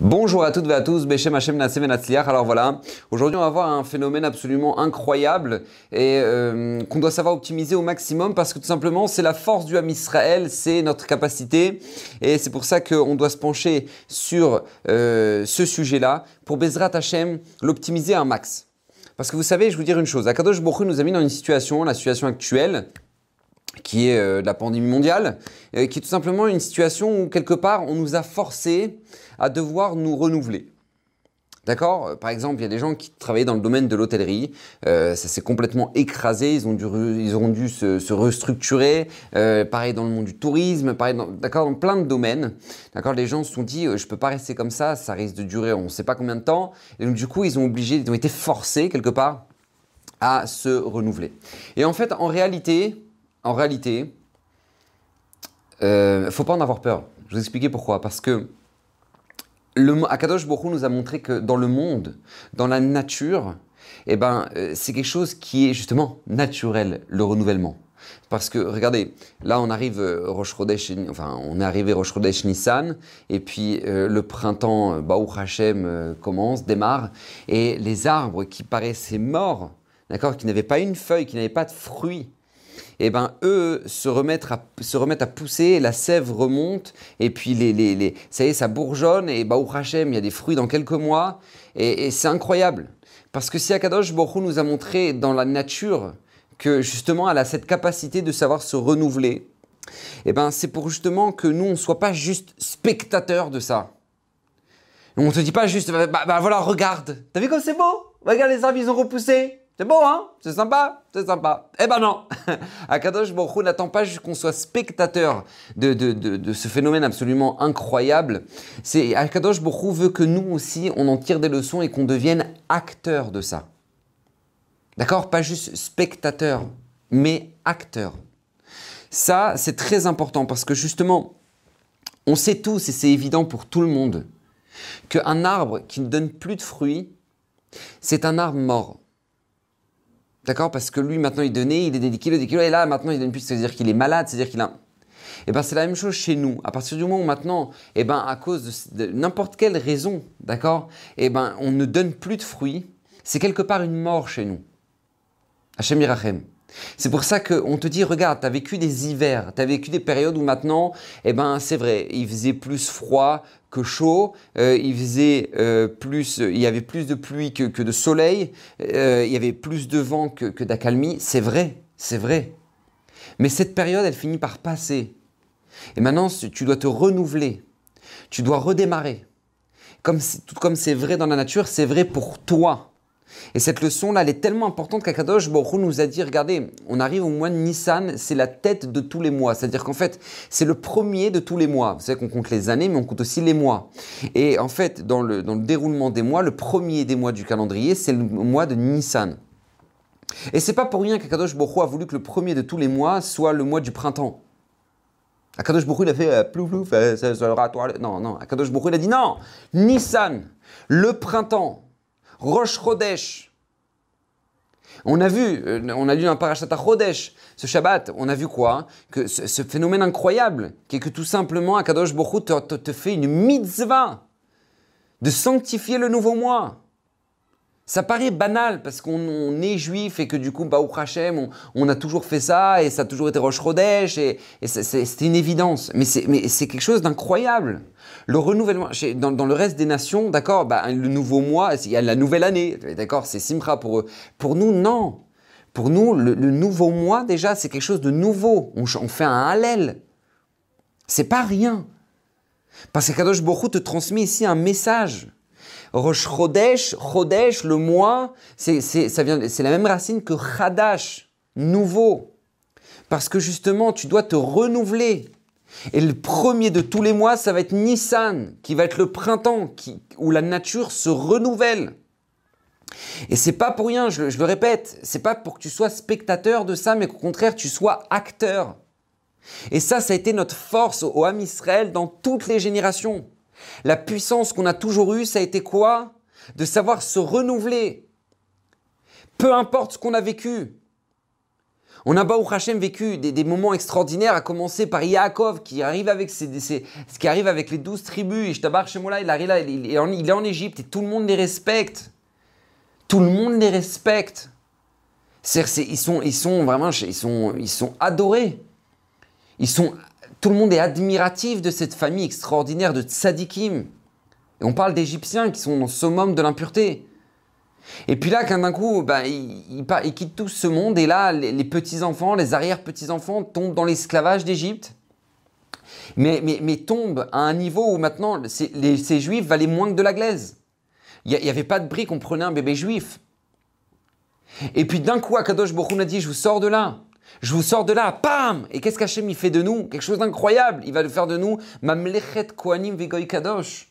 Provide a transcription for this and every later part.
Bonjour à toutes et à tous, Beshem Hashem Alors voilà, aujourd'hui on va voir un phénomène absolument incroyable et euh, qu'on doit savoir optimiser au maximum parce que tout simplement c'est la force du Ham Israël, c'est notre capacité et c'est pour ça qu'on doit se pencher sur euh, ce sujet-là pour Bezrat Hashem l'optimiser un max. Parce que vous savez, je vous dire une chose, Akadosh Baruch nous a mis dans une situation, la situation actuelle, qui est euh, la pandémie mondiale, euh, qui est tout simplement une situation où quelque part on nous a forcé à devoir nous renouveler. D'accord? Euh, Par exemple, il y a des gens qui travaillaient dans le domaine de l'hôtellerie, ça s'est complètement écrasé, ils ont dû, ils auront dû se, restructurer, pareil dans le monde du tourisme, pareil dans, dans plein de domaines. D'accord? Les gens se sont dit, je peux pas rester comme ça, ça risque de durer on ne sait pas combien de temps. Et donc du coup, ont ils ont été forcés quelque part à se renouveler. Et en fait, en réalité, en réalité, il euh, ne faut pas en avoir peur. Je vais vous expliquer pourquoi. Parce que le, Akadosh Baruch nous a montré que dans le monde, dans la nature, eh ben, euh, c'est quelque chose qui est justement naturel, le renouvellement. Parce que regardez, là on arrive euh, enfin on est arrivé Rosh Nissan, et puis le printemps Baou Hashem commence, démarre, et les arbres qui paraissaient morts, d'accord, qui n'avaient pas une feuille, qui n'avaient pas de fruits, et eh ben eux se remettent à, se remettent à pousser, la sève remonte, et puis les, les, les ça y est, ça bourgeonne, et bah, Hachem, il y a des fruits dans quelques mois, et, c'est incroyable. Parce que si Akadosh Borou nous a montré dans la nature que justement elle a cette capacité de savoir se renouveler, et eh ben c'est pour justement que nous, on ne soit pas juste spectateurs de ça. On ne te dit pas juste, bah, bah voilà, regarde, t'as vu comme c'est beau? Regarde les arbres, ils ont repoussé. C'est beau, hein? C'est sympa? C'est sympa. Eh ben non Akadosh Baruch n'attend pas qu'on soit spectateur de, de, de, ce phénomène absolument incroyable. C'est Akadosh Baruch veut que nous aussi, on en tire des leçons et qu'on devienne acteur de ça. D'accord? Pas juste spectateur, mais acteur. Ça, c'est très important parce que justement, on sait tous, et c'est évident pour tout le monde, qu'un arbre qui ne donne plus de fruits, c'est un arbre mort. D'accord Parce que lui, maintenant, il donnait, il donnait des kilos, des kilos, et là, maintenant, il donne plus, c'est-à-dire qu'il est malade, c'est-à-dire qu'il a. Eh ben, c'est la même chose chez nous. À partir du moment où maintenant, eh ben, à cause de, n'importe quelle raison, d'accord eh ben, on ne donne plus de fruits, c'est quelque part une mort chez nous. Hachem Irachem. C'est pour ça qu'on te dit, regarde, tu as vécu des hivers, tu as vécu des périodes où maintenant, eh ben, c'est vrai, il faisait plus froid chaud, euh, il faisait euh, plus, il y avait plus de pluie que, de soleil, euh, il y avait plus de vent que, que d'accalmie. C'est vrai, c'est vrai. Mais cette période, elle finit par passer. Et maintenant, tu dois te renouveler. Tu dois redémarrer. Comme, tout comme c'est vrai dans la nature, c'est vrai pour toi. Et cette leçon-là, elle est tellement importante qu'Akadosh Baruch nous a dit, regardez, on arrive au mois de Nissan, c'est la tête de tous les mois. C'est-à-dire qu'en fait, c'est le premier de tous les mois. Vous savez qu'on compte les années, mais on compte aussi les mois. Et en fait, dans le, dans le déroulement des mois, le premier des mois du calendrier, c'est le mois de Nissan. Et c'est pas pour rien qu'Akadosh Baruch a voulu que le premier de tous les mois soit le mois du printemps. Akadosh Baruch il a fait euh, plouf plouf, euh, ça sera toi. Non, non, Akadosh Baruch il a dit non, Nissan, le printemps, Rosh Chodesh. On a vu, euh, on a lu dans Parashat Chodesh, ce Shabbat, on a vu quoi? Que ce, phénomène incroyable, qui est que tout simplement Akadosh Baruch te, te fait une mitzvah de sanctifier le nouveau mois. Ça paraît banal parce qu'on est juif et que du coup, bah, au Hachem, on, a toujours fait ça et ça a toujours été Rosh Chodesh et, c'était une évidence. Mais c'est quelque chose d'incroyable. Le renouvellement, dans, le reste des nations, d'accord, bah, le nouveau mois, il y a la nouvelle année, d'accord, c'est Simcha pour eux. Pour nous, non. Pour nous, le, nouveau mois, déjà, c'est quelque chose de nouveau. On, on fait un Hallel. C'est pas rien. Parce que Kadosh Baruch te transmet ici un message. Rosh Chodesh, Chodesh, le mois, c'est la même racine que Chadash, nouveau. Parce que justement, tu dois te renouveler. Et le premier de tous les mois, ça va être Nissan, qui va être le printemps, où la nature se renouvelle. Et c'est pas pour rien, je, le répète, c'est pas pour que tu sois spectateur de ça, mais qu'au contraire, tu sois acteur. Et ça, ça a été notre force au Ham Israël dans toutes les générations. La puissance qu'on a toujours eue, ça a été quoi? De savoir se renouveler. Peu importe ce qu'on a vécu. On a Baruch Hashem vécu des, moments extraordinaires, à commencer par Yaakov qui arrive avec, ses, qui arrive avec les douze tribus. Et Shtabar Shemola, il, arrive il, est en, Égypte et tout le monde les respecte. Tout le monde les respecte. ils, sont, ils sont vraiment ils sont, ils sont adorés. Ils sont, tout le monde est admiratif de cette famille extraordinaire de tzadikim. Et on parle d'Égyptiens qui sont au summum de l'impureté. Et puis là, d'un coup, bah, ils, quittent tout ce monde, et là, les, petits-enfants, les arrière-petits-enfants tombent dans l'esclavage d'Égypte, mais, mais, tombent à un niveau où maintenant, ces juifs valaient moins que de la glaise. Il n'y avait pas de briques, on prenait un bébé juif. Et puis d'un coup, Akadosh Baruch a dit, je vous sors de là. Je vous sors de là, pam Et qu'est-ce qu'Hachem il fait de nous? Quelque chose d'incroyable. Il va faire de nous Mamlechet Kohanim Vigoy Kadosh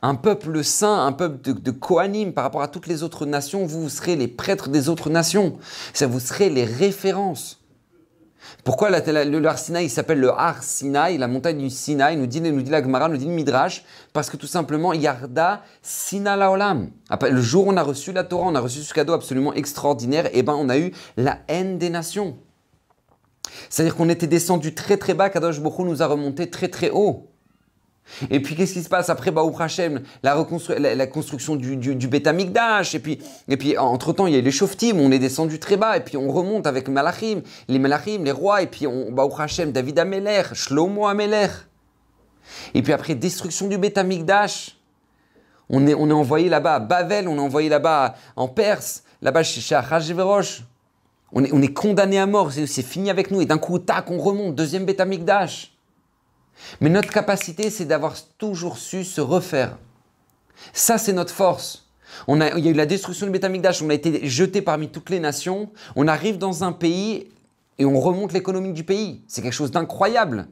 un peuple saint, un peuple de, de par rapport à toutes les autres nations, vous, serez les prêtres des autres nations. Ça, vous serez les références. Pourquoi le, Har Sinaï s'appelle le Har Sinaï, la montagne du Sinaï, nous dit, nous dit la Gemara, nous dit le Midrash, parce que tout simplement, Yarda Sina Laolam. Le jour où on a reçu la Torah, on a reçu ce cadeau absolument extraordinaire, et eh ben on a eu la haine des nations. C'est-à-dire qu'on était descendu très très bas, Kadosh Bokhu nous a remonté très très haut. Et puis qu'est-ce qui se passe après Baou Hashem, la, construction du, du, du et puis, et puis entre-temps il y a les Shoftim, on est descendu très bas, et puis on remonte avec Malachim, les Malachim, les rois, et puis on, Baou Hashem, David Ameler, Shlomo Ameler. Et puis après, destruction du Betamikdash, on est, on est envoyé là-bas à Bavel, on est envoyé là-bas en Perse, là-bas chez, chez On est, on est condamné à mort, c'est fini avec nous, et d'un coup, tac, on remonte, deuxième Betamikdash. Mais notre capacité, c'est d'avoir toujours su se refaire. Ça, c'est notre force. Il y a eu la destruction du Betamikdash, on a été jeté parmi toutes les nations. On arrive dans un pays et on remonte l'économie du pays. C'est quelque chose d'incroyable.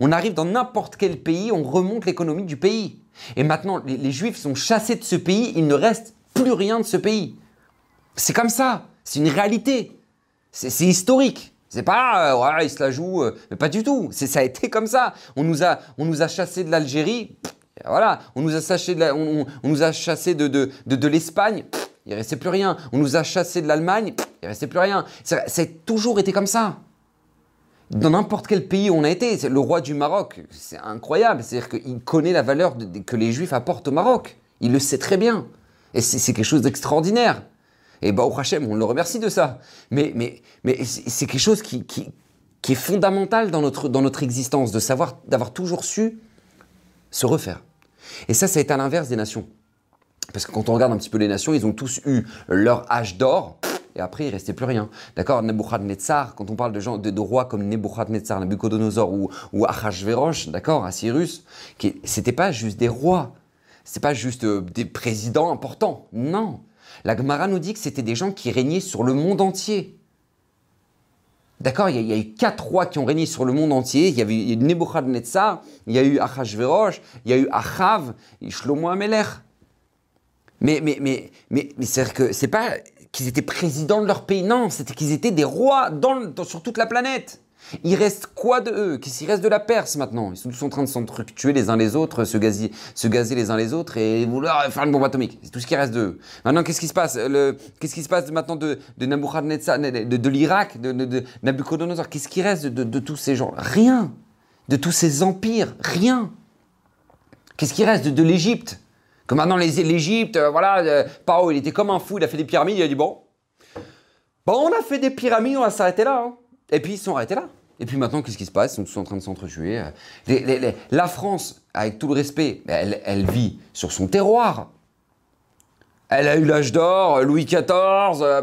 On arrive dans n'importe quel pays, on remonte l'économie du pays. Et maintenant, les, Juifs sont chassés de ce pays, il ne reste plus rien de ce pays. C'est comme ça, c'est une réalité, c'est historique. C'est pas, euh, ouais, il se la joue, euh, mais pas du tout. Ça a été comme ça. On nous a, on nous a chassé de l'Algérie, voilà. On nous a chassé de, nous a chassé de, l'Espagne, il restait plus rien. On nous a chassé de l'Allemagne, il restait plus rien. Ça, a toujours été comme ça. Dans n'importe quel pays on a été, le roi du Maroc, c'est incroyable. C'est-à-dire qu'il connaît la valeur que les Juifs apportent au Maroc. Il le sait très bien. Et c'est quelque chose d'extraordinaire. Et bah, au Hachem, on le remercie de ça. Mais, mais, mais c'est quelque chose qui, qui, est fondamental dans notre, dans notre existence, de savoir, d'avoir toujours su se refaire. Et ça, ça été à l'inverse des nations. Parce que quand on regarde un petit peu les nations, ils ont tous eu leur âge d'or, et après, il restait plus rien. D'accord Nebuchadnezzar, quand on parle de, gens, de, rois comme Nebuchadnezzar, Nabucodonosor ou, ou Achashverosh, d'accord Cyrus, c'était pas juste des rois, c'est pas juste euh, des présidents importants, non la Gemara nous dit que c'était des gens qui régnaient sur le monde entier. D'accord il, y a eu quatre rois qui ont régné sur le monde entier. Il y avait eu Nebuchadnezzar, il y a eu Achashverosh, il y a eu Achav, et Shlomo Amelech. Mais, mais, mais, mais, mais c'est que c'est pas qu'ils étaient présidents de leur pays, non, c'était qu'ils étaient des rois sur toute la planète. Il reste quoi de eux? Qu'est-ce qu'il reste de la Perse maintenant? Ils sont tous en train de s'entretuer les uns les autres, se gazer, se les uns les autres et vouloir faire une bombe atomique. C'est tout ce qui reste d'eux. Maintenant, qu'est-ce qui se passe? Qu'est-ce qui se passe maintenant de, de, l'Irak, de, Qu'est-ce qui reste de, tous ces gens? Rien. De tous ces empires, rien. Qu'est-ce qui reste de, l'Égypte? Que maintenant l'Égypte, euh, voilà, euh, Paro, il était comme un fou, il a fait des pyramides, il a dit bon, bon, on a fait des pyramides, on va s'arrêter là. Hein. Et puis ils sont arrêtés là. Et puis maintenant, qu'est-ce qui se passe? Ils sont tous en train de s'entretuer. la France, avec tout le respect, elle, vit sur son terroir. Elle a eu l'âge d'or, Louis XIV, euh,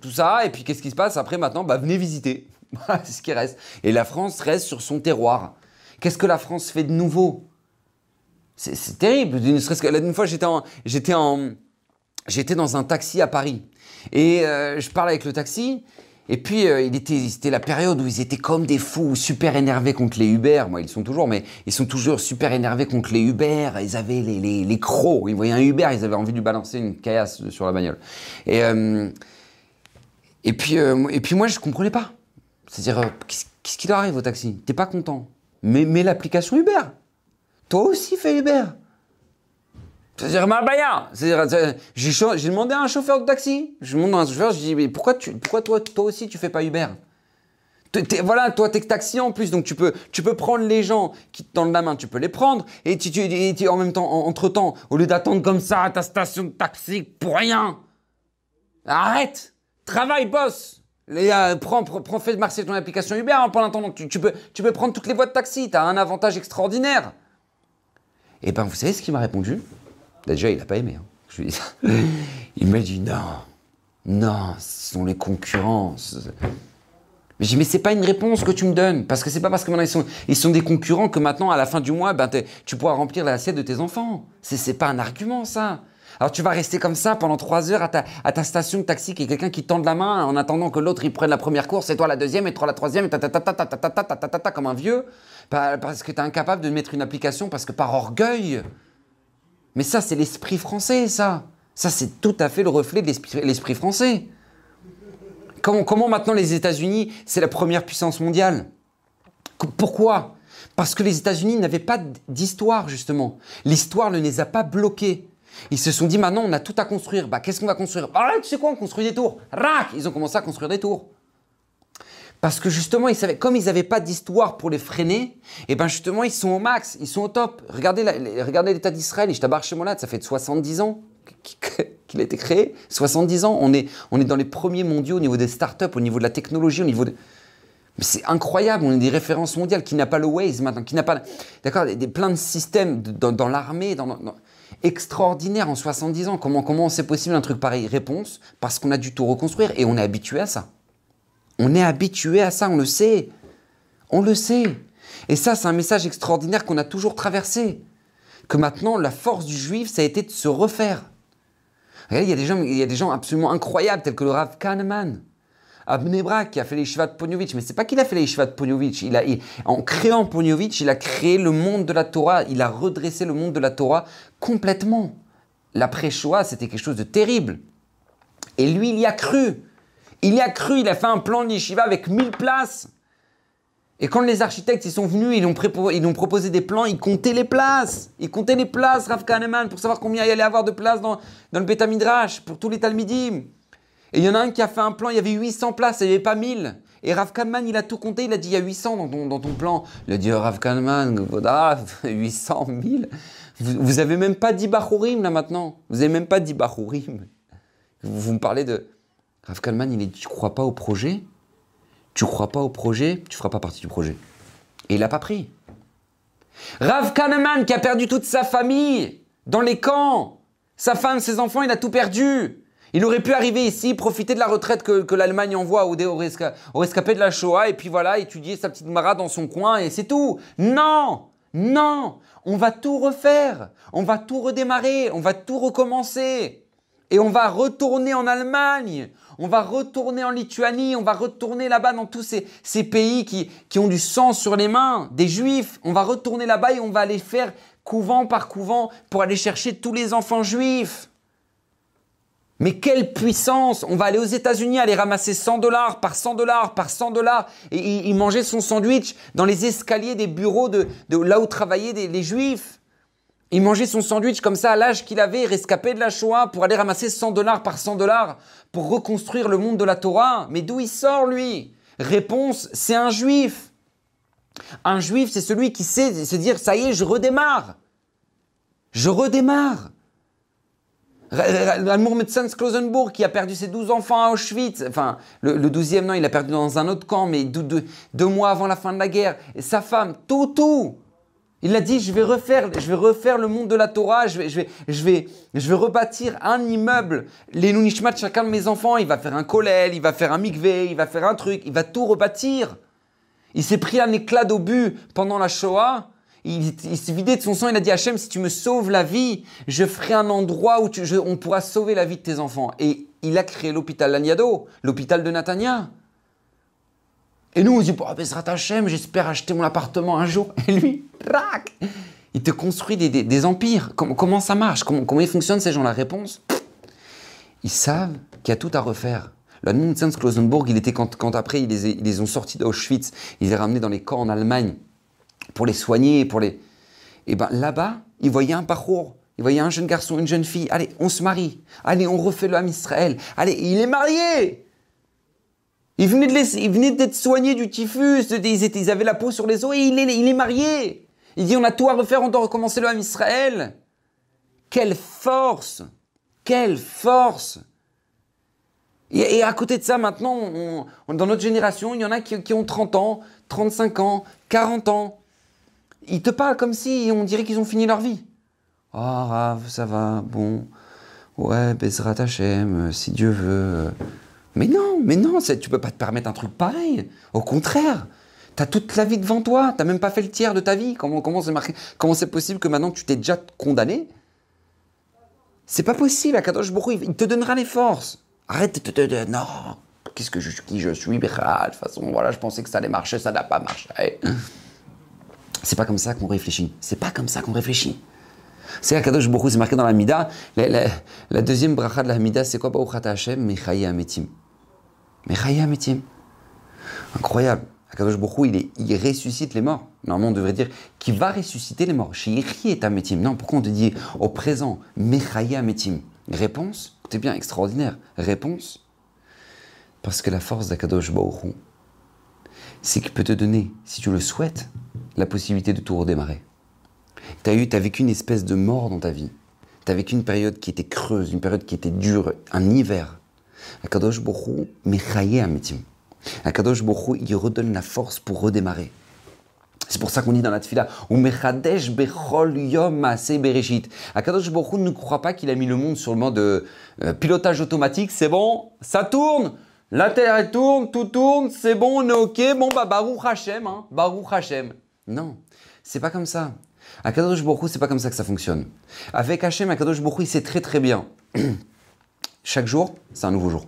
tout ça. Et puis qu'est-ce qui se passe? Après maintenant bah, Venez visiter. c'est ce qui reste. Et la France reste sur son terroir. Qu'est-ce que la France fait de nouveau? C'est terrible. Une, une fois, j'étais en, j'étais dans un taxi à Paris. Et euh, je parle avec le taxi. Et puis, euh, il était, c'était la période où ils étaient comme des fous, super énervés contre les Uber. Moi, ils sont toujours, mais ils sont toujours super énervés contre les Uber. Ils avaient les, les, les crocs. Ils voyaient un Uber, ils avaient envie de lui balancer une caillasse sur la bagnole. Et, euh, et, puis, euh, et puis, moi, je comprenais pas. C'est-à-dire, qu'est-ce qui leur arrive au taxi? T'es pas content? Mais, mais l'application Uber. Toi aussi, fais Uber. C'est-à-dire, C'est-à-dire, j'ai demandé à un chauffeur de taxi. Je demande à un chauffeur, je dis, mais pourquoi, tu, pourquoi toi, toi aussi tu fais pas Uber? Voilà, toi, t'es taxi en plus, donc tu peux, tu prendre les gens qui te tendent la main, tu peux les prendre, et, tu, en même temps, entre temps, au lieu d'attendre comme ça à ta station de taxi pour rien, arrête, travaille, bosse. Les, prends, prends, fais marcher ton application Uber hein, pendant tu, tu, peux, tu prendre toutes les voies de taxi, tu as un avantage extraordinaire. Et eh ben, vous savez ce qu'il m'a répondu? Déjà, il n'a pas aimé. Hein. il m'a dit non, non, ce sont les concurrents. Mais j'ai mais c'est pas une réponse que tu me donnes, parce que c'est pas parce que maintenant ils sont, ils sont des concurrents que maintenant, à la fin du mois, ben, tu pourras remplir l'assiette de tes enfants. C'est, c'est pas un argument, ça. Alors tu vas rester comme ça pendant trois heures à ta, station de taxi, qui est quelqu'un qui tend la main en attendant que l'autre il prenne la première course, et toi la deuxième, et toi la troisième, et ta ta comme un vieux, parce que tu es incapable de mettre une application parce que par orgueil. Mais ça, c'est l'esprit français, ça. Ça, c'est tout à fait le reflet de l'esprit français. Comment, maintenant les États-Unis, c'est la première puissance mondiale? Pourquoi? Parce que les États-Unis n'avaient pas d'histoire, justement. L'histoire ne les a pas bloqués. Ils se sont dit, maintenant, on a tout à construire. Bah, qu'est-ce qu'on va construire? Ah, tu sais quoi, on construit des tours. Rac Ils ont commencé à construire des tours. Parce que justement, ils savaient, comme ils n'avaient pas d'histoire pour les freiner, et eh ben justement, ils sont au max, ils sont au top. Regardez, regardez l'État d'Israël, Ishtabar Shemolat, ça fait 70 ans qu'il a été créé. 70 ans, on est, on est dans les premiers mondiaux au niveau des startups, au niveau de la technologie, au niveau de... Mais c'est incroyable, on est des références mondiales, qui n'a pas le Waze maintenant, qui n'a pas... D'accord, des, plein de systèmes dans, l'armée, dans, extraordinaire en 70 ans. Comment, comment c'est possible un truc pareil? Réponse, parce qu'on a dû tout reconstruire et on est habitué à ça. On est habitué à ça, on le sait. On le sait. Et ça, c'est un message extraordinaire qu'on a toujours traversé. Que maintenant, la force du juif, ça a été de se refaire. il y a des gens, il y a des gens absolument incroyables, tels que le Rav Kahneman, Abnebra, qui a fait les Shiva de Ponyovitch. Mais c'est pas qu'il a fait les Shiva de. Il a, en créant Ponyovitch, il a créé le monde de la Torah. Il a redressé le monde de la Torah complètement. L'après-Shoah, c'était quelque chose de terrible. Et lui, il y a cru. Il y a cru, il a fait un plan de yeshiva avec 1000 places. Et quand les architectes ils sont venus, ils ont, proposé des plans, ils comptaient les places. Ils comptaient les places, Rav Kahneman, pour savoir combien il allait avoir de places dans, dans le Beta Midrash, pour tous les Talmidim. Et il y en a un qui a fait un plan, il y avait 800 places, il n'y avait pas 1000. Et Rav Kahneman, il a tout compté, il a dit il y a 800 dans ton, dans ton plan. Il a dit Rav Kahneman, 800, 1000. Vous, vous avez même pas dit Bachurim là maintenant. Vous avez même pas dit Bachurim. Vous me parlez de, Rav Kalman, il est Tu crois pas au projet? Tu crois pas au projet? Tu feras pas partie du projet. Et il l'a pas pris. Rav Kahneman qui a perdu toute sa famille dans les camps, sa femme, ses enfants, il a tout perdu. Il aurait pu arriver ici, profiter de la retraite que, l'Allemagne envoie aux, aux, de la Shoah, et puis voilà, étudier sa petite mara dans son coin, et c'est tout. Non Non On va tout refaire, on va tout redémarrer, on va tout recommencer. Et on va retourner en Allemagne, on va retourner en Lituanie, on va retourner là-bas dans tous ces, pays qui, ont du sang sur les mains, des juifs. On va retourner là-bas et on va aller faire couvent par couvent pour aller chercher tous les enfants juifs. Mais quelle puissance On va aller aux États-Unis, aller ramasser 100 dollars par 100 dollars par 100 dollars et il mangeait son sandwich dans les escaliers des bureaux de, là où travaillaient les juifs. Il mangeait son sandwich comme ça à l'âge qu'il avait, rescapé de la Shoah, pour aller ramasser 100 dollars par 100 dollars pour reconstruire le monde de la Torah. Mais d'où il sort, lui? Réponse, c'est un juif. Un juif, c'est celui qui sait se dire, ça y est, je redémarre. Je redémarre. Almour Metzens Klosenburg, qui a perdu ses 12 enfants à Auschwitz, enfin, le, 12e, non, il a perdu dans un autre camp, mais deux, mois avant la fin de la guerre, et sa femme, tout, il a dit, je vais refaire, je vais refaire le monde de la Torah, je vais, je vais, je vais, je vais rebâtir un immeuble. Les Nunishmat de chacun de mes enfants, il va faire un kollel, il va faire un mikvé, il va faire un truc, il va tout rebâtir. Il s'est pris un éclat d'obus pendant la Shoah. Il, s'est vidé de son sang, il a dit Hachem, si tu me sauves la vie, je ferai un endroit où on pourra sauver la vie de tes enfants. Et il a créé l'hôpital Laniado, l'hôpital de Natania. Et nous, on se dit, oh, Bezrat Hashem, j'espère acheter mon appartement un jour. Et lui, rac Il te construit des, empires. Comment, ça marche? Comment, comment ils fonctionnent ces gens La réponse Ils savent qu'il y a tout à refaire. Le Nunzens Klosenburg, il était quand, quand après ils les, ont sortis d'Auschwitz, ils les ramenés dans les camps en Allemagne pour les soigner, pour les. Et ben là-bas, ils voyaient un parcours. Ils voyaient un jeune garçon, une jeune fille. Allez, on se marie. Allez, on refait le Ham Israël. Allez, il est marié Il venait d'être soigné du typhus, ils, ils, avaient la peau sur les os et il est, marié. Il dit on a tout à refaire, on doit recommencer le Ham Israël. Quelle force Quelle force et, à côté de ça, maintenant, dans notre génération, il y en a qui, ont 30 ans, 35 ans, 40 ans. Ils te parlent comme si on dirait qu'ils ont fini leur vie. Oh, Rav, ça va, bon. Ouais, Bezrat Hashem, si Dieu veut. Mais non, mais non, tu peux pas te permettre un truc pareil. Au contraire, tu as toute la vie devant toi, tu même pas fait le tiers de ta vie. Comment comment c'est possible que maintenant tu t'es déjà condamné? C'est pas possible, Akadosh Baruch il te donnera les forces. Arrête de te non, qu'est-ce que je suis, qui je suis, de toute façon, voilà, je pensais que ça allait marcher, ça n'a pas marché. C'est pas comme ça qu'on réfléchit. C'est pas comme ça qu'on réfléchit. C'est Akadosh beaucoup, c'est marqué dans la Mida. La, deuxième bracha de la Mida, c'est quoi Baruchat Hashem? Mechaye Ametim. Mechaye Ametim. Incroyable. Akadosh Baruch il, il ressuscite les morts. Normalement, on devrait dire qu'il va ressusciter les morts. Shiri est Ametim. Non, pourquoi on te dit au présent Mechaye Ametim Réponse c'est bien, extraordinaire. Réponse Parce que la force d'Akadosh Baruch c'est qu'il peut te donner, si tu le souhaites, la possibilité de tout redémarrer. Tu as vécu une espèce de mort dans ta vie. Tu as vécu une période qui était creuse, une période qui était dure, un hiver. Akadosh Baruch Mechaye Ametim. Akadosh il redonne la force pour redémarrer. C'est pour ça qu'on dit dans la tefila, Umechadesh bechol yom bereshit. Akadosh Baruch ne croit pas qu'il a mis le monde sur le mode de euh, pilotage automatique. C'est bon, ça tourne, la terre tourne, tout tourne, c'est bon, on est ok. Bon bah Baruch Hashem, hein, Baruch Hashem. Non, c'est pas comme ça. Akadosh Baruch c'est pas comme ça que ça fonctionne. Avec Hashem, Akadosh Baruch il sait très très bien. Chaque jour, c'est un nouveau jour.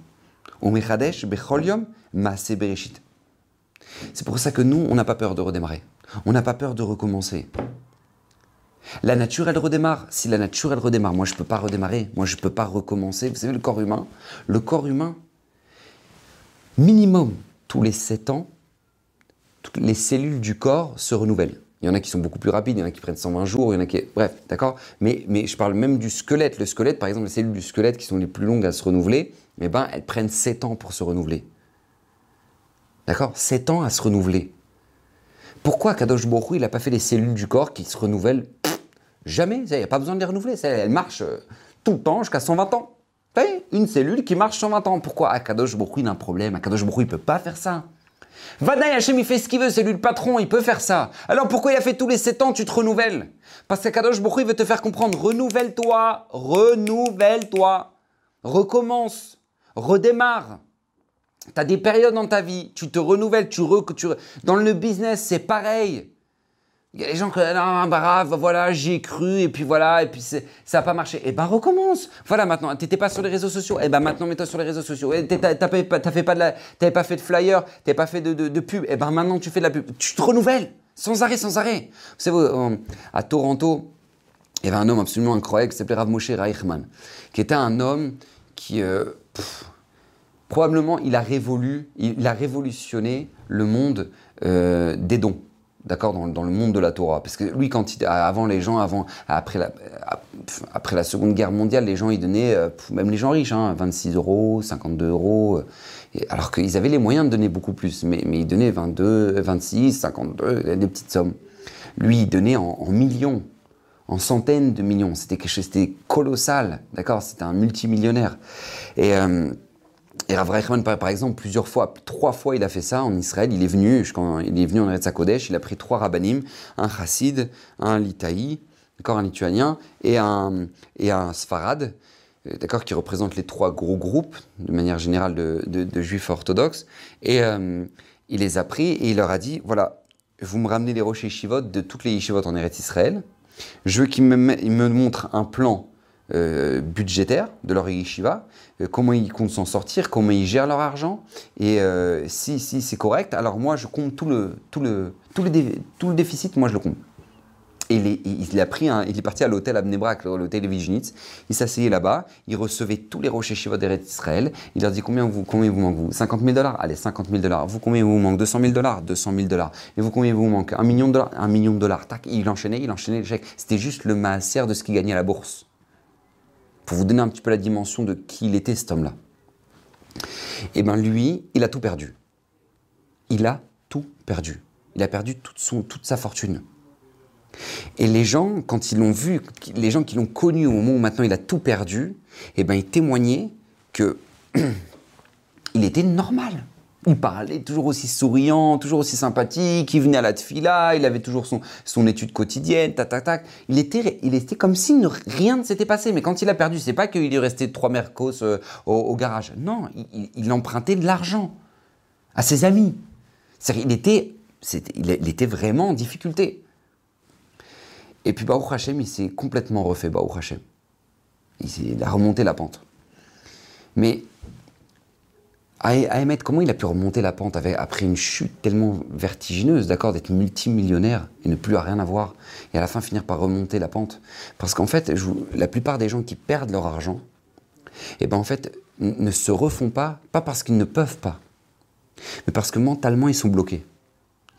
C'est pour ça que nous, on n'a pas peur de redémarrer. On n'a pas peur de recommencer. La nature, elle redémarre. Si la nature, elle redémarre, moi, je ne peux pas redémarrer. Moi, je ne peux pas recommencer. Vous savez, le corps humain, le corps humain, minimum, tous les 7 ans, toutes les cellules du corps se renouvellent. Il y en a qui sont beaucoup plus rapides, il y en a qui prennent 120 jours, il y en a qui... Bref, d'accord mais, mais je parle même du squelette. Le squelette, par exemple, les cellules du squelette qui sont les plus longues à se renouveler, eh ben, elles prennent 7 ans pour se renouveler. D'accord? 7 ans à se renouveler. Pourquoi Kadosh Borou, il n'a pas fait les cellules du corps qui se renouvellent? Jamais, il n'y a pas besoin de les renouveler. Elle marche euh, tout le temps jusqu'à 120 ans. Une cellule qui marche 120 ans. Pourquoi? Akadosh Borou, il a un problème. Akadosh Borou, il ne peut pas faire ça. Vadaï Hachem, il fait ce qu'il veut, c'est lui le patron, il peut faire ça. Alors pourquoi il a fait tous les 7 ans, tu te renouvelles? Parce qu'Akadosh Borou, il veut te faire comprendre, renouvelle-toi, renouvelle-toi, recommence, redémarre. Tu as des périodes dans ta vie, tu te renouvelles, tu, tu dans le business, c'est pareil. Il y a des gens qui non, bah, voilà, j'y ai cru, et puis voilà, et puis ça n'a pas marché. Et eh ben recommence. Voilà, maintenant, tu n'étais pas sur les réseaux sociaux. Et eh ben maintenant, mets-toi sur les réseaux sociaux. Tu n'avais pas, fait de pas fait de flyer, tu pas fait de, pub. Et eh ben maintenant, tu fais de la pub. Tu te renouvelles, sans arrêt, sans arrêt. Vous savez, euh, à Toronto, il y avait un homme absolument incroyable qui s'appelait Rav Moshe Reichman, qui était un homme qui. Euh, probablement il a, révolu, il a révolutionné le monde euh, des dons. D'accord dans, le monde de la Torah. Parce que lui, quand il, avant les gens, avant, après, la, après la Seconde Guerre mondiale, les gens, ils donnaient, euh, même les gens riches, 26 hein, euros, 52 euros. Euh, alors qu'ils avaient les moyens de donner beaucoup plus. Mais, mais ils donnaient 22, 26, 52, des petites sommes. Lui, il donnait en, millions, en centaines de millions. C'était quelque chose, c'était colossal. D'accord C'était un multimillionnaire. Et. Et Rav Reichman, par exemple, plusieurs fois, trois fois, il a fait ça en Israël. Il est venu, il est venu en Eretz Kodesh, il a pris trois rabbanim, un chassid, un litaï, d'accord, un lituanien, et un, et un sfarad, euh, d'accord, qui représentent les trois gros groupes, de manière générale, de, juifs orthodoxes. Et euh, il les a pris et il leur a dit, voilà, vous me ramenez les rochers yeshivot de toutes les yeshivot en Eretz Israël. Je veux qu'ils me, me montrent un plan euh, budgétaire de leur yeshiva, euh, comment ils comptent s'en sortir, comment ils gèrent leur argent, et euh, si, si c'est correct, alors moi je compte tout le, tout le, tout le, déficit, moi je le compte. Et il, est, a pris il est parti à l'hôtel Abnebrak, l'hôtel Vijnitz. Il s'asseyait là-bas, il recevait tous les rochers Shiva d'Israël. Il leur dit combien vous, combien vous manque vous? 50 000 dollars? Allez, 50 000 dollars. Vous combien vous manque? 200 000 dollars? 200 000 dollars. Et vous combien vous manque? Un million de dollars? Un million de dollars. Tac, il enchaînait, il enchaînait les chèques. C'était juste le maaser de ce qu'il gagnait à la bourse pour vous donner un petit peu la dimension de qui il était cet homme-là. Eh bien lui, il a tout perdu. il a tout perdu. Il a perdu toute sa fortune. Et les gens, quand ils l'ont vu, les gens qui l'ont connu au moment où maintenant il a tout perdu, eh ben, ils témoignaient que il était normal. Il parlait toujours aussi souriant, toujours aussi sympathique, il venait à la tfila, il avait toujours son, son étude quotidienne, tac, tac, tac. Il était, il était comme si rien ne s'était passé. Mais quand il a perdu, c'est pas qu'il est resté trois mercos euh, au, garage. Non, il, empruntait de l'argent à ses amis. Il était, il, était vraiment en difficulté. Et puis Baruch Hashem, il s'est complètement refait, Baruch Hashem. Il, a remonté la pente. Mais Ahmed, comment il a pu remonter la pente après une chute tellement vertigineuse, d'accord, d'être multimillionnaire et ne plus rien avoir, et à la fin finir par remonter la pente? Parce qu'en fait, la plupart des gens qui perdent leur argent, eh ben en fait, ne se refont pas, pas parce qu'ils ne peuvent pas, mais parce que mentalement ils sont bloqués.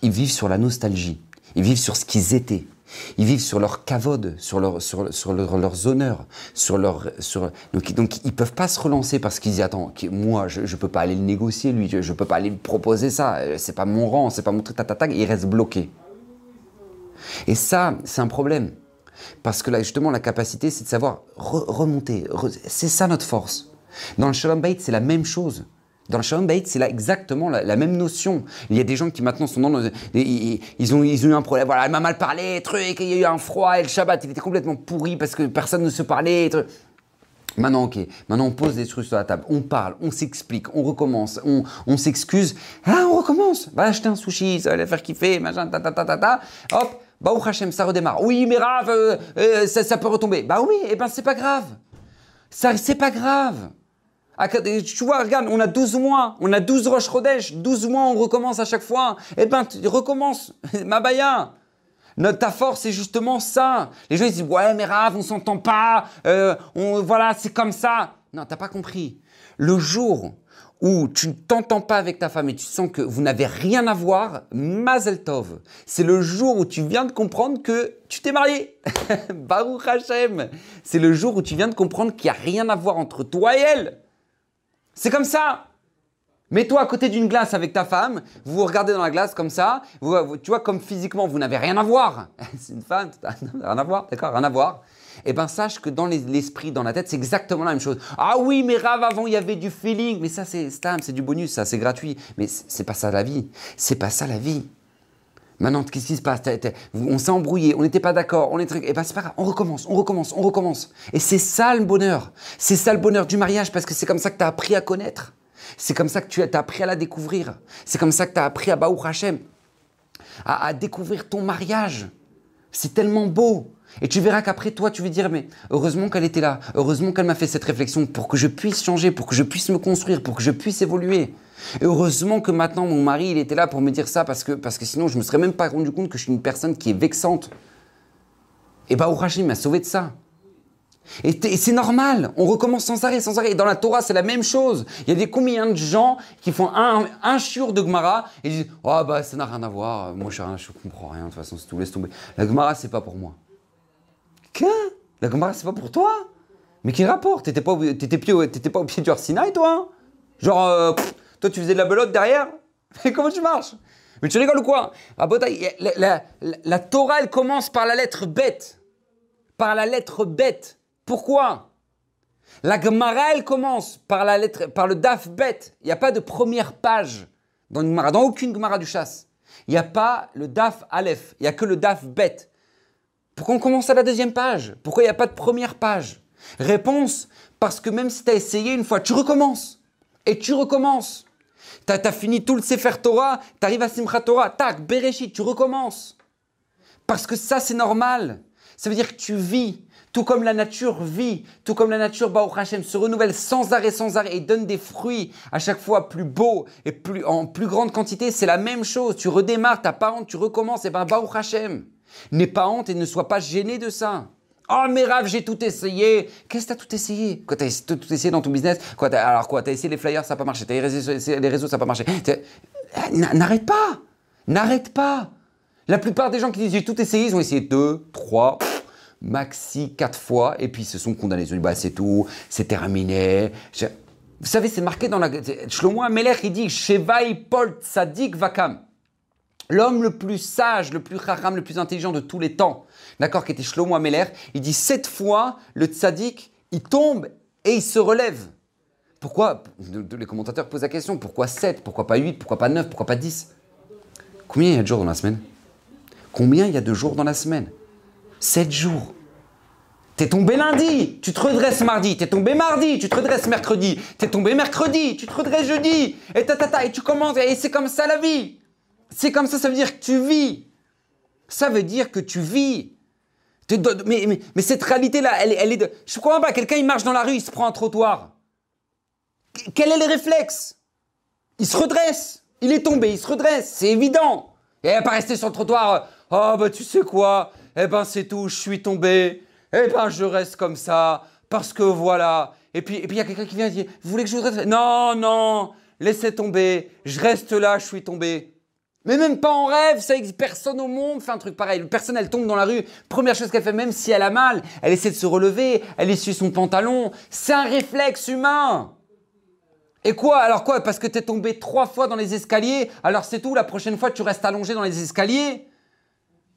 Ils vivent sur la nostalgie, ils vivent sur ce qu'ils étaient. Ils vivent sur leur cavode, sur, leur, sur, sur leurs honneurs, sur leur, sur, donc, donc ils peuvent pas se relancer parce qu'ils disent attends, moi je, ne peux pas aller le négocier lui, je, ne peux pas aller lui proposer ça, euh, c'est pas mon rang, c'est pas mon truc, tata, ils restent bloqués. Et ça, c'est un problème. Parce que là, justement, la capacité, c'est de savoir remonter. c'est ça notre force. Dans le Shalom Bait, c'est la même chose. Dans le Shalom Bait, c'est là exactement la, même notion. Il y a des gens qui maintenant sont dans ils, ont, ils ont eu un problème. Voilà, elle m'a mal parlé, truc, il y a eu un froid, et le Shabbat, il était complètement pourri parce que personne ne se parlait. Maintenant, ok. Maintenant, on pose des trucs sur la table. On parle, on s'explique, on recommence, on, s'excuse. Ah, on recommence. Va acheter un sushi, ça va les faire kiffer, machin, ta ta ta ta ta. Hop, bah, Hachem, ça redémarre. Oui, mais Rav, euh, euh, ça, ça, peut retomber. Bah oui, et eh ben c'est pas grave. Ça, c'est pas grave. Tu vois, regarde, on a 12 mois, on a 12 Roche Rodèche, 12 mois, on recommence à chaque fois. Eh ben, tu recommences, Mabaya. Notre, ta force, c'est justement ça. Les gens, ils disent, ouais, mais Rav, on s'entend pas, euh, on, voilà, c'est comme ça. Non, t'as pas compris. Le jour où tu ne t'entends pas avec ta femme et tu sens que vous n'avez rien à voir, Mazel Tov. C'est le jour où tu viens de comprendre que tu t'es marié. Baruch Hashem. C'est le jour où tu viens de comprendre qu'il n'y a rien à voir entre toi et elle. C'est comme ça. Mets-toi à côté d'une glace avec ta femme, vous vous regardez dans la glace comme ça, tu vois comme physiquement vous n'avez rien à voir. c'est une femme, rien à voir, d'accord, rien à voir. Eh bien sache que dans l'esprit, dans la tête, c'est exactement la même chose. Ah oui, mais rave avant il y avait du feeling, mais ça c'est c'est du bonus, ça c'est gratuit. Mais c'est pas ça la vie. C'est pas ça la vie. Maintenant, qu'est-ce qui se passe? On s'est embrouillé, on n'était pas d'accord, on est Et eh ben c'est pas grave, on recommence, on recommence, on recommence. Et c'est ça le bonheur. C'est ça le bonheur du mariage parce que c'est comme ça que tu as appris à connaître. C'est comme ça que tu as appris à la découvrir. C'est comme ça que tu as appris à Baou Hachem à, à découvrir ton mariage. C'est tellement beau. Et tu verras qu'après toi, tu vas dire, mais heureusement qu'elle était là, heureusement qu'elle m'a fait cette réflexion pour que je puisse changer, pour que je puisse me construire, pour que je puisse évoluer. Et heureusement que maintenant mon mari, il était là pour me dire ça parce que, parce que sinon je me serais même pas rendu compte que je suis une personne qui est vexante. Et bah, Rachim m'a sauvé de ça. Et, c'est normal, on recommence sans arrêt, sans arrêt. Et dans la Torah, c'est la même chose. Il y a des combien de gens qui font un, un de Gemara et disent Oh, bah, ça n'a rien à voir, moi je, je comprends rien, de toute façon, c'est tout, laisse tomber. La Gemara, c'est pas pour moi. Quoi La Gemara, c'est pas pour toi? Mais quel rapport? T'étais pas, pas au pied du Arsinaï, toi hein? Genre, euh, toi, tu faisais de la belote derrière Mais comment tu marches Mais tu rigoles ou quoi ah, la, Torah, elle commence par la lettre bête. Par la lettre bête. Pourquoi La Gemara, elle commence par, la lettre, par le daf bête. Il n'y a pas de première page dans une Gemara, dans aucune Gemara du chasse. Il n'y a pas le daf aleph, il n'y a que le daf bête. Pourquoi on commence à la deuxième page? Pourquoi il n'y a pas de première page? Réponse, parce que même si tu as essayé une fois, tu recommences. Et tu recommences. Tu as, fini tout le Sefer Torah, tu arrives à Simchat Torah, tac, Bereshit, tu recommences. Parce que ça, c'est normal. Ça veut dire que tu vis, tout comme la nature vit, tout comme la nature, Baruch Hashem, se renouvelle sans arrêt, sans arrêt, et donne des fruits à chaque fois plus beaux et plus, en plus grande quantité. C'est la même chose. Tu redémarres, t'as pas honte, tu recommences, et ben Baruch Hashem. N'aie pas honte et ne sois pas gêné de ça. Oh mais Rav, j'ai tout essayé. Qu'est-ce que t'as tout essayé? Quoi, t'as tout essayé dans ton business? Quoi, Alors quoi, t'as essayé les flyers, ça n'a pas marché. T'as essayé les réseaux, ça n'a pas marché. Eh, n'arrête pas N'arrête pas La plupart des gens qui disent j'ai tout essayé, ils ont essayé deux, trois, maxi quatre fois, et puis ils se sont condamnés. Ils ont dit bah c'est tout, c'est terminé. Vous savez, c'est marqué dans la. Shlomo Amelech, il dit Shevai Pol Tzadik Vakam. L'homme le plus sage, le plus chacham, le plus intelligent de tous les temps, d'accord, qui était Shlomo Amelech, il dit sept fois le tzaddik, il tombe et il se relève. Pourquoi? Les commentateurs posent la question pourquoi 7 Pourquoi pas 8 Pourquoi pas 9 Pourquoi pas 10 Combien il y a de jours dans la semaine? Combien il y a de jours dans la semaine? 7 jours. T'es tombé lundi, tu te redresses mardi. T'es tombé mardi, tu te redresses mercredi. T'es tombé mercredi, tu te redresses jeudi. Et ta, et tu commences. Et c'est comme ça la vie. C'est comme ça, ça veut dire que tu vis. Ça veut dire que tu vis. Mais, cette réalité-là, elle, elle, est de. Je comprends pas, quelqu'un il marche dans la rue, il se prend un trottoir. Quel est le réflexe? Il se redresse. Il est tombé, il se redresse, c'est évident. Et il va pas rester sur le trottoir. Oh, bah tu sais quoi? Eh ben c'est tout, je suis tombé. Eh ben je reste comme ça. Parce que voilà. Et puis il y a quelqu'un qui vient et dit Vous voulez que je vous redresse? Non, non, laissez tomber. Je reste là, je suis tombé. Mais même pas en rêve, ça existe. Personne au monde fait un truc pareil. Personne, elle tombe dans la rue. Première chose qu'elle fait, même si elle a mal, elle essaie de se relever, elle essuie son pantalon. C'est un réflexe humain. Et quoi? Alors quoi? Parce que tu es tombé trois fois dans les escaliers, alors c'est tout, la prochaine fois tu restes allongé dans les escaliers?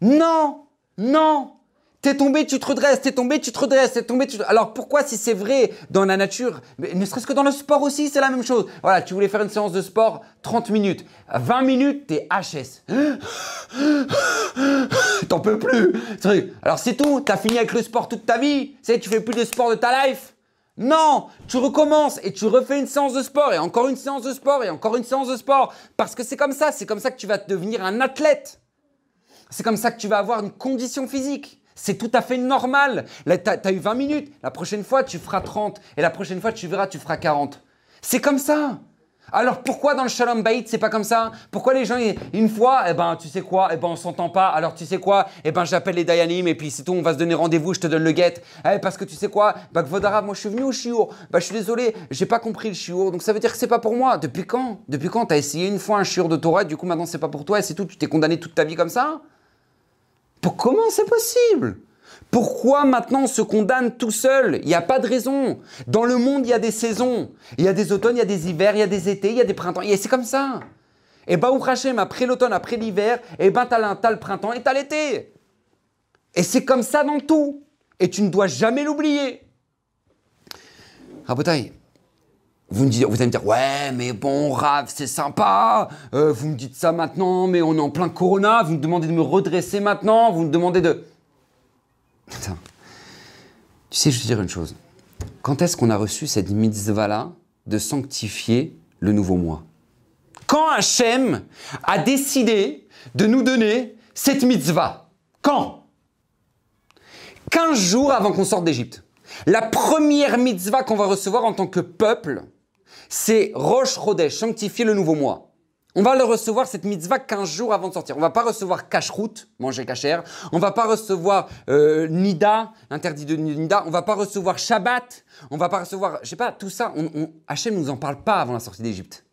Non Non T'es tombé, tu te redresses, t'es tombé, tu te redresses, t'es tombé, tu te... Alors pourquoi si c'est vrai dans la nature, mais ne serait-ce que dans le sport aussi, c'est la même chose. Voilà, tu voulais faire une séance de sport, 30 minutes. 20 minutes, t'es HS. T'en peux plus. Alors c'est tout, t'as fini avec le sport toute ta vie. Tu tu fais plus de sport de ta life. Non, tu recommences et tu refais une séance de sport et encore une séance de sport et encore une séance de sport. Parce que c'est comme ça, c'est comme ça que tu vas devenir un athlète. C'est comme ça que tu vas avoir une condition physique. C'est tout à fait normal. Là, tu eu 20 minutes. La prochaine fois, tu feras 30. Et la prochaine fois, tu verras, tu feras 40. C'est comme ça. Alors pourquoi dans le Shalom Bayit c'est pas comme ça? Pourquoi les gens une fois eh ben tu sais quoi? Eh ben on s'entend pas. Alors tu sais quoi? Eh ben j'appelle les Dayanim et puis c'est tout. On va se donner rendez-vous je te donne le guet eh, parce que tu sais quoi? Kvodara moi je suis venu au shiur. Bah je suis désolé j'ai pas compris le shiur. Donc ça veut dire que c'est pas pour moi. Depuis quand? Depuis quand t'as essayé une fois un shiur de Torah du coup maintenant c'est pas pour toi et c'est tout? Tu t'es condamné toute ta vie comme ça? Comment c'est possible? Pourquoi maintenant on se condamne tout seul? Il n'y a pas de raison. Dans le monde, il y a des saisons. Il y a des automnes, il y a des hivers, il y a des étés, il y a des printemps. Et c'est comme ça. Et bah, Hachem, après l'automne, après l'hiver, et ben t'as, as le printemps et t'as l'été. Et c'est comme ça dans tout. Et tu ne dois jamais l'oublier. Rabotaï, vous, me dites, vous allez me dire, ouais, mais bon, Rav, c'est sympa. Euh, vous me dites ça maintenant, mais on est en plein corona. Vous me demandez de me redresser maintenant. Vous me demandez de. Attends. Tu sais, je veux dire une chose. Quand est-ce qu'on a reçu cette mitzvah-là de sanctifier le nouveau mois? Quand Hachem a décidé de nous donner cette mitzvah? Quand? 15 jours avant qu'on sorte d'Égypte. La première mitzvah qu'on va recevoir en tant que peuple, c'est Rosh Chodesh, sanctifier le nouveau mois. On va le recevoir, cette mitzvah, 15 jours avant de sortir. On va pas recevoir kashrut, manger kasher. On va pas recevoir euh, nida, interdit de nida. On va pas recevoir shabbat. On va pas recevoir, je sais pas, tout ça. On, on, nous en parle pas avant la sortie d'Égypte.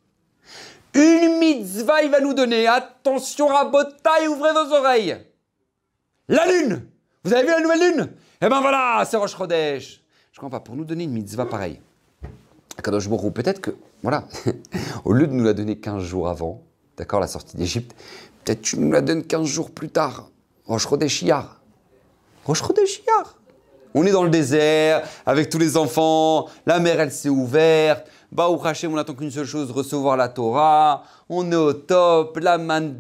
Une mitzvah, il va nous donner. Attention, rabotaille, ouvrez vos oreilles. La lune. Vous avez vu la nouvelle lune? Eh ben voilà, c'est Rosh Chodesh. Je comprends pas. Pour nous donner une mitzvah pareille, Kadosh Borou, peut-être que voilà. Au lieu de nous la donner 15 jours avant, d'accord, la sortie d'Égypte, peut-être tu nous la donnes 15 jours plus tard. Roche Rodéchiar. Roche Rodéchiar. On est dans le désert, avec tous les enfants, la mer, elle s'est ouverte. Bah, au Hachem, on attend qu'une seule chose, recevoir la Torah. On est au top, la man...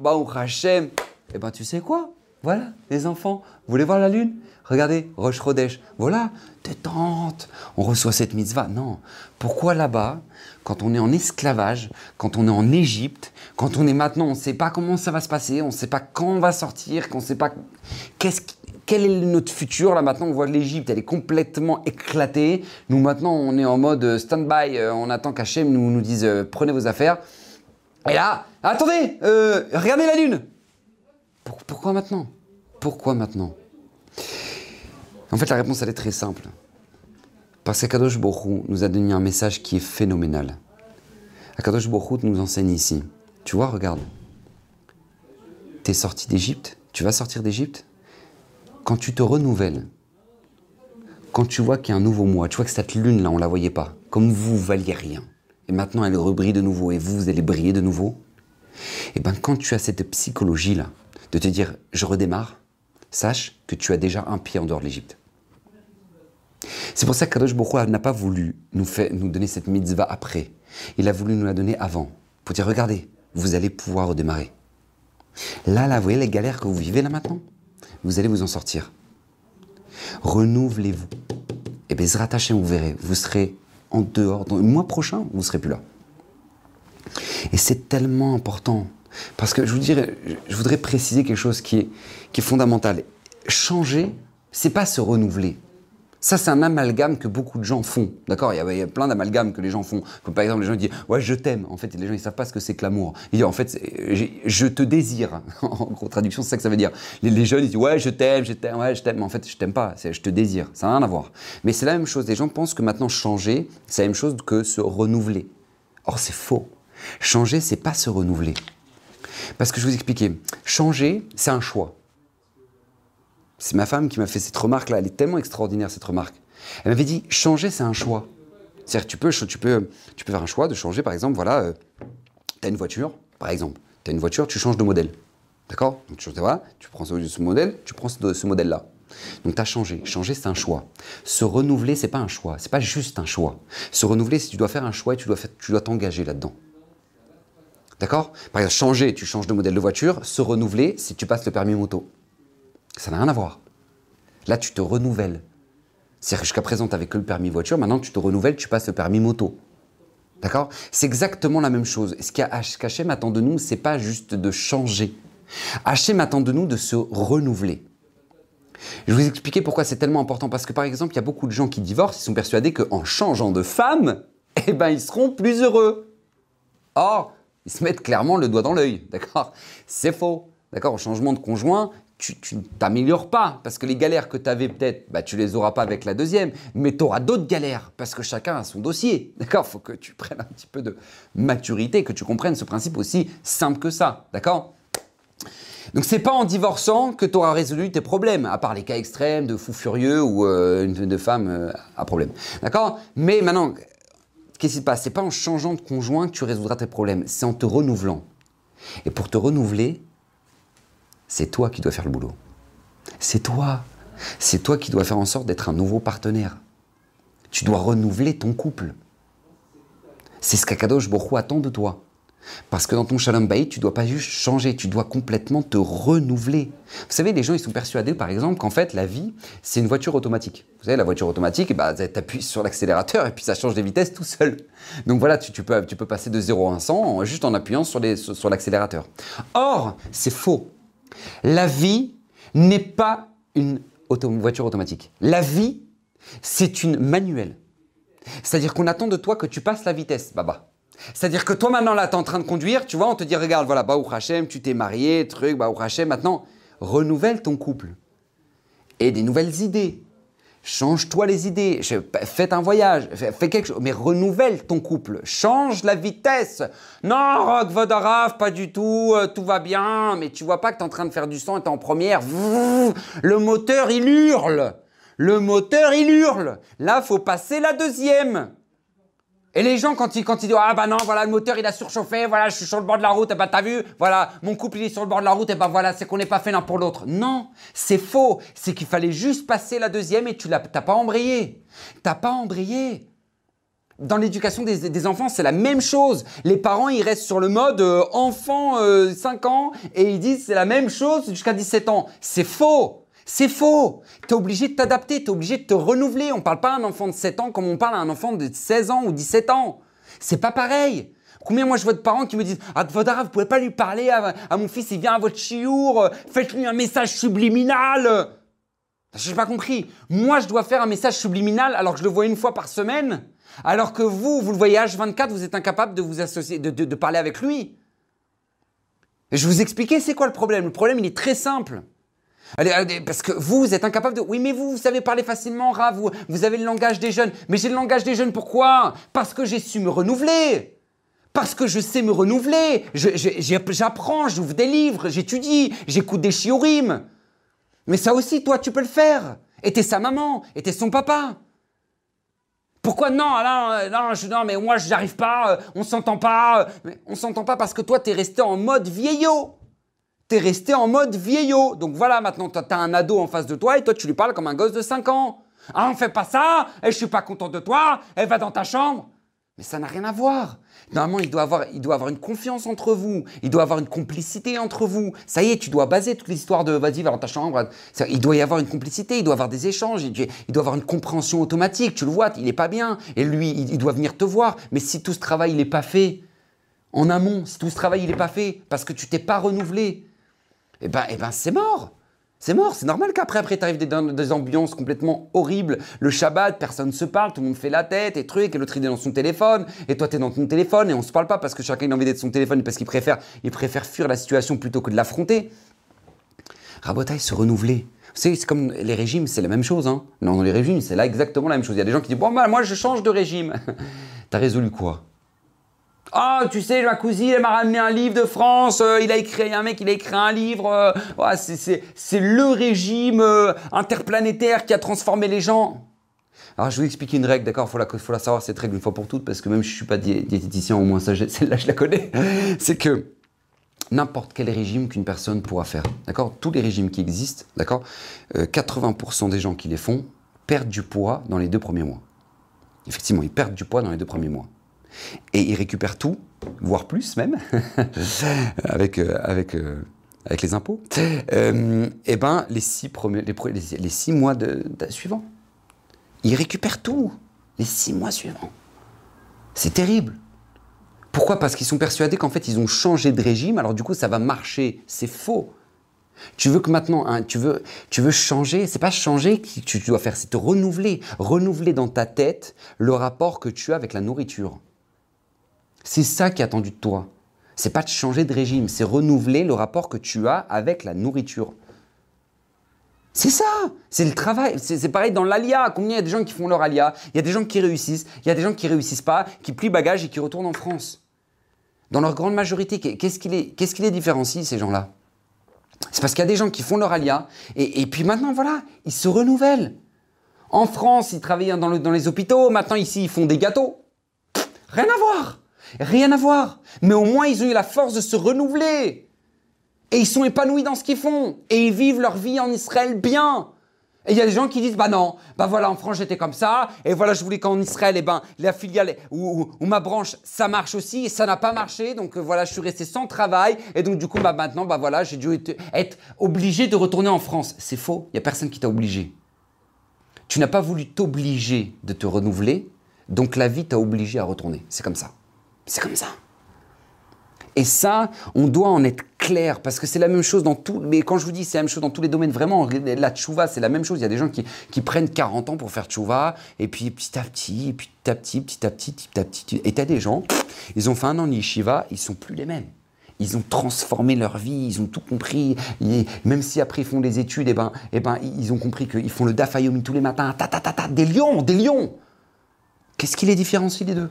Bah, au Hachem. Eh ben, tu sais quoi? Voilà, les enfants, vous voulez voir la lune? Regardez, Roche Rodèche, voilà, détente, on reçoit cette mitzvah. Non. Pourquoi là-bas, quand on est en esclavage, quand on est en Égypte, quand on est maintenant, on ne sait pas comment ça va se passer, on ne sait pas quand on va sortir, qu'on ne sait pas quel est notre futur Là maintenant, on voit l'Égypte, elle est complètement éclatée. Nous maintenant, on est en mode stand-by, euh, on attend qu'Hachem nous, nous dise euh, prenez vos affaires. Et là, attendez, euh, regardez la lune. pourquoi maintenant? Pourquoi maintenant? En fait, la réponse, elle est très simple. Parce qu'Akadosh Borou nous a donné un message qui est phénoménal. Akadosh Borou nous enseigne ici. Tu vois, regarde. Tu es sorti d'Égypte, tu vas sortir d'Égypte? Quand tu te renouvelles, quand tu vois qu'il y a un nouveau mois, tu vois que cette lune-là, on la voyait pas, comme vous, vous valiez rien, et maintenant elle rebrille de nouveau, et vous, vous allez briller de nouveau, et eh ben quand tu as cette psychologie-là, de te dire, je redémarre, sache que tu as déjà un pied en dehors de l'Égypte. C'est pour ça que Kadosh Baruch n'a pas voulu nous, faire, nous donner cette mitzvah après. Il a voulu nous la donner avant. Pour dire, regardez, vous allez pouvoir redémarrer. Là, là, vous voyez les galères que vous vivez là maintenant? Vous allez vous en sortir. Renouvelez-vous. Et bien, rattachez, vous verrez, vous serez en dehors. Dans le mois prochain, vous ne serez plus là. Et c'est tellement important. Parce que je, je voudrais préciser quelque chose qui est, qui est fondamental. Changer, c'est pas se renouveler. Ça, c'est un amalgame que beaucoup de gens font. D'accord? Il, y a plein d'amalgames que les gens font. Par exemple, les gens disent Ouais, je t'aime. En fait, les gens, ils savent pas ce que c'est que l'amour. Ils disent En fait, je te désire. en gros, traduction, c'est ça que ça veut dire. Les, jeunes, ils disent Ouais, je t'aime, je t'aime, ouais, je t'aime. Mais en fait, je t'aime pas. Je te désire. Ça n'a rien à voir. Mais c'est la même chose. Les gens pensent que maintenant, changer, c'est la même chose que se renouveler. Or, c'est faux. Changer, c'est pas se renouveler. Parce que je vous expliquais, changer, c'est un choix. C'est ma femme qui m'a fait cette remarque-là. Elle est tellement extraordinaire, cette remarque. Elle m'avait dit changer, c'est un choix. C'est-à-dire tu peux, tu, peux, tu peux faire un choix de changer, par exemple, voilà, euh, tu as une voiture, par exemple. Tu as une voiture, tu changes de modèle. D'accord? Donc tu, voilà, tu prends ce, modèle, tu prends ce, ce modèle-là. Donc tu as changé. Changer, c'est un choix. Se renouveler, c'est pas un choix. C'est pas juste un choix. Se renouveler, c'est tu dois faire un choix et tu dois, tu dois t'engager là-dedans. D'accord? Par exemple, changer, tu changes de modèle de voiture. Se renouveler, si tu passes le permis moto. Ça n'a rien à voir. Là, tu te renouvelles. C'est-à-dire que jusqu'à présent, tu n'avais que le permis voiture, maintenant tu te renouvelles, tu passes le permis moto. D'accord? C'est exactement la même chose. Ce qu'Hachem attend de nous, c'est pas juste de changer. Hachem attend de nous de se renouveler. Je vais vous expliquer pourquoi c'est tellement important. Parce que par exemple, il y a beaucoup de gens qui divorcent, ils sont persuadés qu'en changeant de femme, eh ben, ils seront plus heureux. Or, ils se mettent clairement le doigt dans l'œil. D'accord? C'est faux. D'accord? Au changement de conjoint, tu, ne t'améliores pas, parce que les galères que tu avais peut-être, bah, tu les auras pas avec la deuxième, mais tu auras d'autres galères, parce que chacun a son dossier. D'accord? Il faut que tu prennes un petit peu de maturité, que tu comprennes ce principe aussi simple que ça. D'accord? Donc c'est pas en divorçant que tu auras résolu tes problèmes, à part les cas extrêmes de fous furieux ou euh, de femme euh, à problème. D'accord? Mais maintenant, qu'est-ce qui se passe? C'est pas en changeant de conjoint que tu résoudras tes problèmes, c'est en te renouvelant. Et pour te renouveler, c'est toi qui dois faire le boulot. C'est toi. C'est toi qui dois faire en sorte d'être un nouveau partenaire. Tu dois renouveler ton couple. C'est ce qu'Akadosh Borou attend de toi. Parce que dans ton Shalom Bayit, tu dois pas juste changer, tu dois complètement te renouveler. Vous savez, les gens, ils sont persuadés, par exemple, qu'en fait, la vie, c'est une voiture automatique. Vous savez, la voiture automatique, bah, tu appuies sur l'accélérateur et puis ça change les vitesses tout seul. Donc voilà, tu, peux, tu peux passer de 0 à 100 juste en appuyant sur l'accélérateur. Or, c'est faux. La vie n'est pas une voiture automatique. La vie, c'est une manuelle. C'est-à-dire qu'on attend de toi que tu passes la vitesse, baba. C'est-à-dire que toi maintenant là, tu es en train de conduire, tu vois, on te dit, regarde, voilà, Baou Hachem, tu t'es marié, truc, Baou Hachem, maintenant, renouvelle ton couple. Et des nouvelles idées. Change-toi les idées, fais un voyage, fais quelque chose, mais renouvelle ton couple, change la vitesse. Non, Rock Vodarav, pas du tout, euh, tout va bien, mais tu vois pas que tu es en train de faire du son et tu en première. Le moteur, il hurle. Le moteur, il hurle. Là, faut passer la deuxième. Et les gens, quand ils, quand ils disent Ah bah non, voilà, le moteur il a surchauffé, voilà, je suis sur le bord de la route, bah t'as vu, voilà, mon couple il est sur le bord de la route, et bah voilà, c'est qu'on n'est pas fait l'un pour l'autre. Non, c'est faux. C'est qu'il fallait juste passer la deuxième et tu l'as, t'as pas embrayé. T'as pas embrayé. Dans l'éducation des, enfants, c'est la même chose. Les parents, ils restent sur le mode euh, enfant 5 euh, ans et ils disent c'est la même chose jusqu'à 17 ans. C'est faux. C'est faux. Tu es obligé de t'adapter, tu es obligé de te renouveler. On ne parle pas à un enfant de 7 ans comme on parle à un enfant de 16 ans ou 17 ans. C'est pas pareil. Combien moi je vois de parents qui me disent Ah, Vodara, vous pouvez pas lui parler à, mon fils, il vient à votre chiour, faites-lui un message subliminal. Je n'ai pas compris. Moi, je dois faire un message subliminal alors que je le vois une fois par semaine, alors que vous, vous le voyez H24, vous êtes incapable de vous associer, de, parler avec lui. Et je vous expliquer c'est quoi le problème? Le problème, il est très simple. Allez, parce que vous, êtes incapable de... Oui, mais vous, vous savez parler facilement, Rav, vous, avez le langage des jeunes. Mais j'ai le langage des jeunes, pourquoi? Parce que j'ai su me renouveler. Parce que je sais me renouveler. J'apprends, j'ouvre des livres, j'étudie, j'écoute des chiorim. Mais ça aussi, toi, tu peux le faire. Et t'es sa maman, et t'es son papa. Pourquoi non, non, non, je, non, mais moi j'arrive pas, euh, on s'entend pas. Euh, mais on s'entend pas parce que toi t'es resté en mode vieillot. T'es resté en mode vieillot. Donc voilà, maintenant t'as un ado en face de toi et toi tu lui parles comme un gosse de 5 ans. Ah, on fait pas ça, et je suis pas content de toi, elle va dans ta chambre. Mais ça n'a rien à voir. Normalement, il doit, avoir, il doit avoir une confiance entre vous, il doit avoir une complicité entre vous. Ça y est, tu dois baser toute l'histoire de vas-y, va dans ta chambre. Il doit y avoir une complicité, il doit avoir des échanges, il doit avoir une compréhension automatique. Tu le vois, il n'est pas bien. Et lui, il doit venir te voir. Mais si tout ce travail n'est pas fait, en amont, si tout ce travail n'est pas fait, parce que tu t'es pas renouvelé, eh ben, eh ben c'est mort. C'est mort, c'est normal qu'après, après, tu arrives dans des ambiances complètement horribles. Le Shabbat, personne ne se parle, tout le monde fait la tête et trucs, et l'autre il est dans son téléphone, et toi tu es dans ton téléphone, et on se parle pas parce que chacun a envie d'être son téléphone, parce qu'il préfère, fuir la situation plutôt que de l'affronter. Rabotaille, se renouveler. C'est comme les régimes, c'est la même chose. Hein. Non, dans les régimes, c'est là exactement la même chose. Il y a des gens qui disent Bon, bah, moi, je change de régime. T'as résolu quoi? Ah, tu sais, ma cousine, elle m'a ramené un livre de France. Euh, il a écrit, un mec, il a écrit un livre. Euh, c'est le régime euh, interplanétaire qui a transformé les gens. Alors, je vais vous expliquer une règle, d'accord faut la, faut la savoir, cette règle, une fois pour toutes, parce que même je ne suis pas diététicien, au moins celle-là, je la connais. c'est que n'importe quel régime qu'une personne pourra faire, d'accord Tous les régimes qui existent, d'accord 80% des gens qui les font perdent du poids dans les deux premiers mois. Effectivement, ils perdent du poids dans les deux premiers mois. Et il récupère tout, voire plus même, avec, euh, avec, euh, avec les impôts, et euh, eh ben, les, six premiers, les, les, six mois de, suivants. Il récupère tout, les six mois suivants. C'est terrible. Pourquoi? Parce qu'ils sont persuadés qu'en fait, ils ont changé de régime, alors du coup, ça va marcher. C'est faux. Tu veux que maintenant, hein, tu, veux, tu veux changer, c'est pas changer que tu dois faire, c'est te renouveler. Renouveler dans ta tête le rapport que tu as avec la nourriture. C'est ça qui est attendu de toi. C'est pas de changer de régime, c'est renouveler le rapport que tu as avec la nourriture. C'est ça, c'est le travail. C'est pareil dans l'alia. Combien il y a des gens qui font leur alia? Il y a des gens qui réussissent, il y a des gens qui réussissent pas, qui plient bagage et qui retournent en France. Dans leur grande majorité, qu'est-ce qui les, différencie, ces gens-là? C'est parce qu'il y a des gens qui font leur alia et, puis maintenant, voilà, ils se renouvellent. En France, ils travaillent dans, dans les hôpitaux, maintenant ici, ils font des gâteaux. Rien à voir Rien à voir. Mais au moins, ils ont eu la force de se renouveler. Et ils sont épanouis dans ce qu'ils font. Et ils vivent leur vie en Israël bien. Et il y a des gens qui disent, bah non, bah voilà, en France j'étais comme ça, et voilà, je voulais qu'en Israël, eh ben, la filiale ou, ma branche, ça marche aussi, et ça n'a pas marché, donc euh, voilà, je suis resté sans travail, et donc du coup, bah maintenant, bah voilà, j'ai dû être, obligé de retourner en France. C'est faux, il n'y a personne qui t'a obligé. Tu n'as pas voulu t'obliger de te renouveler, donc la vie t'a obligé à retourner. C'est comme ça. C'est comme ça. Et ça, on doit en être clair parce que c'est la même chose dans tout. Mais quand je vous dis c'est la même chose dans tous les domaines, vraiment, la tchouva, c'est la même chose. Il y a des gens qui, prennent 40 ans pour faire tchouva, et puis petit à petit, petit à petit, petit à petit, petit à petit. Et tu as des gens, ils ont fait un an de yeshiva, ils sont plus les mêmes. Ils ont transformé leur vie, ils ont tout compris. même si après ils font des études, et eh ben, et eh ben, ils ont compris qu'ils font le dafayomi tous les matins, ta, ta, ta, ta, des lions, des lions. Qu'est-ce qui les différencie les deux?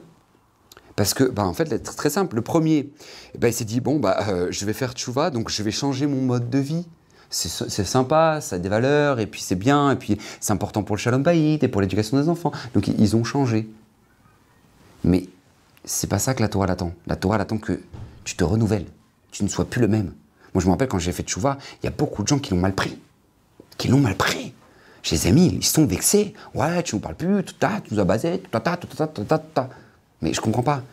Parce que, bah, en fait, c'est très simple. Le premier, ben, il s'est dit bon, bah, euh, je vais faire tchouva, donc je vais changer mon mode de vie. C'est sympa, ça a des valeurs, et puis c'est bien, et puis c'est important pour le shalom bayit et pour l'éducation des enfants. Donc ils ont changé. Mais c'est pas ça que la Torah l'attend. La Torah l'attend que tu te renouvelles, tu ne sois plus le même. Moi, je me rappelle quand j'ai fait tchouva, il y a beaucoup de gens qui l'ont mal pris. Qui l'ont mal pris. Je les ai mis, ils sont vexés. Ouais, tu nous parles plus, tu nous as basé, tout, tout, tout, tout, tout, tout. Mais je comprends pas.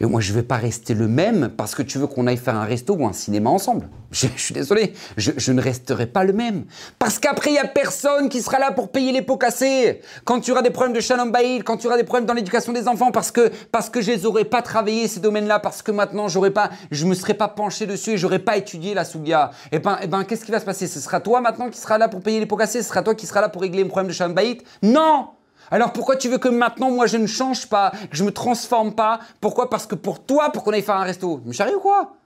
Et moi, je ne vais pas rester le même parce que tu veux qu'on aille faire un resto ou un cinéma ensemble. Je, suis désolé, je, ne resterai pas le même. Parce qu'après, il n'y a personne qui sera là pour payer les pots cassés. Quand tu auras des problèmes de Shalom Baïl, quand tu auras des problèmes dans l'éducation des enfants, parce que, parce que je les aurais pas travaillé ces domaines-là, parce que maintenant, pas, je me serais pas penché dessus et j'aurais pas étudié la Sougia. Et eh ben, et eh ben, qu'est-ce qui va se passer? Ce sera toi maintenant qui sera là pour payer les pots cassés? Ce sera toi qui sera là pour régler les problèmes de Shalom Baïl Non alors pourquoi tu veux que maintenant moi je ne change pas, que je me transforme pas? Pourquoi? Parce que pour toi, pour qu'on aille faire un resto, me charrie ou quoi?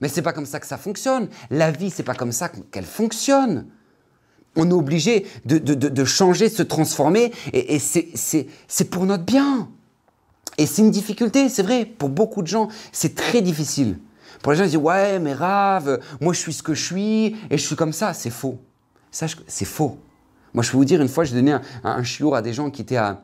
Mais c'est pas comme ça que ça fonctionne. La vie, c'est pas comme ça qu'elle fonctionne. On est obligé de, changer, de se transformer, et, c'est pour notre bien. Et c'est une difficulté, c'est vrai, pour beaucoup de gens, c'est très difficile. Pour les gens, ils disent Ouais, mais rave, moi je suis ce que je suis, et je suis comme ça. C'est faux. Sache que c'est faux. Moi, je peux vous dire, une fois, j'ai donné un, un, chiour à des gens qui étaient à,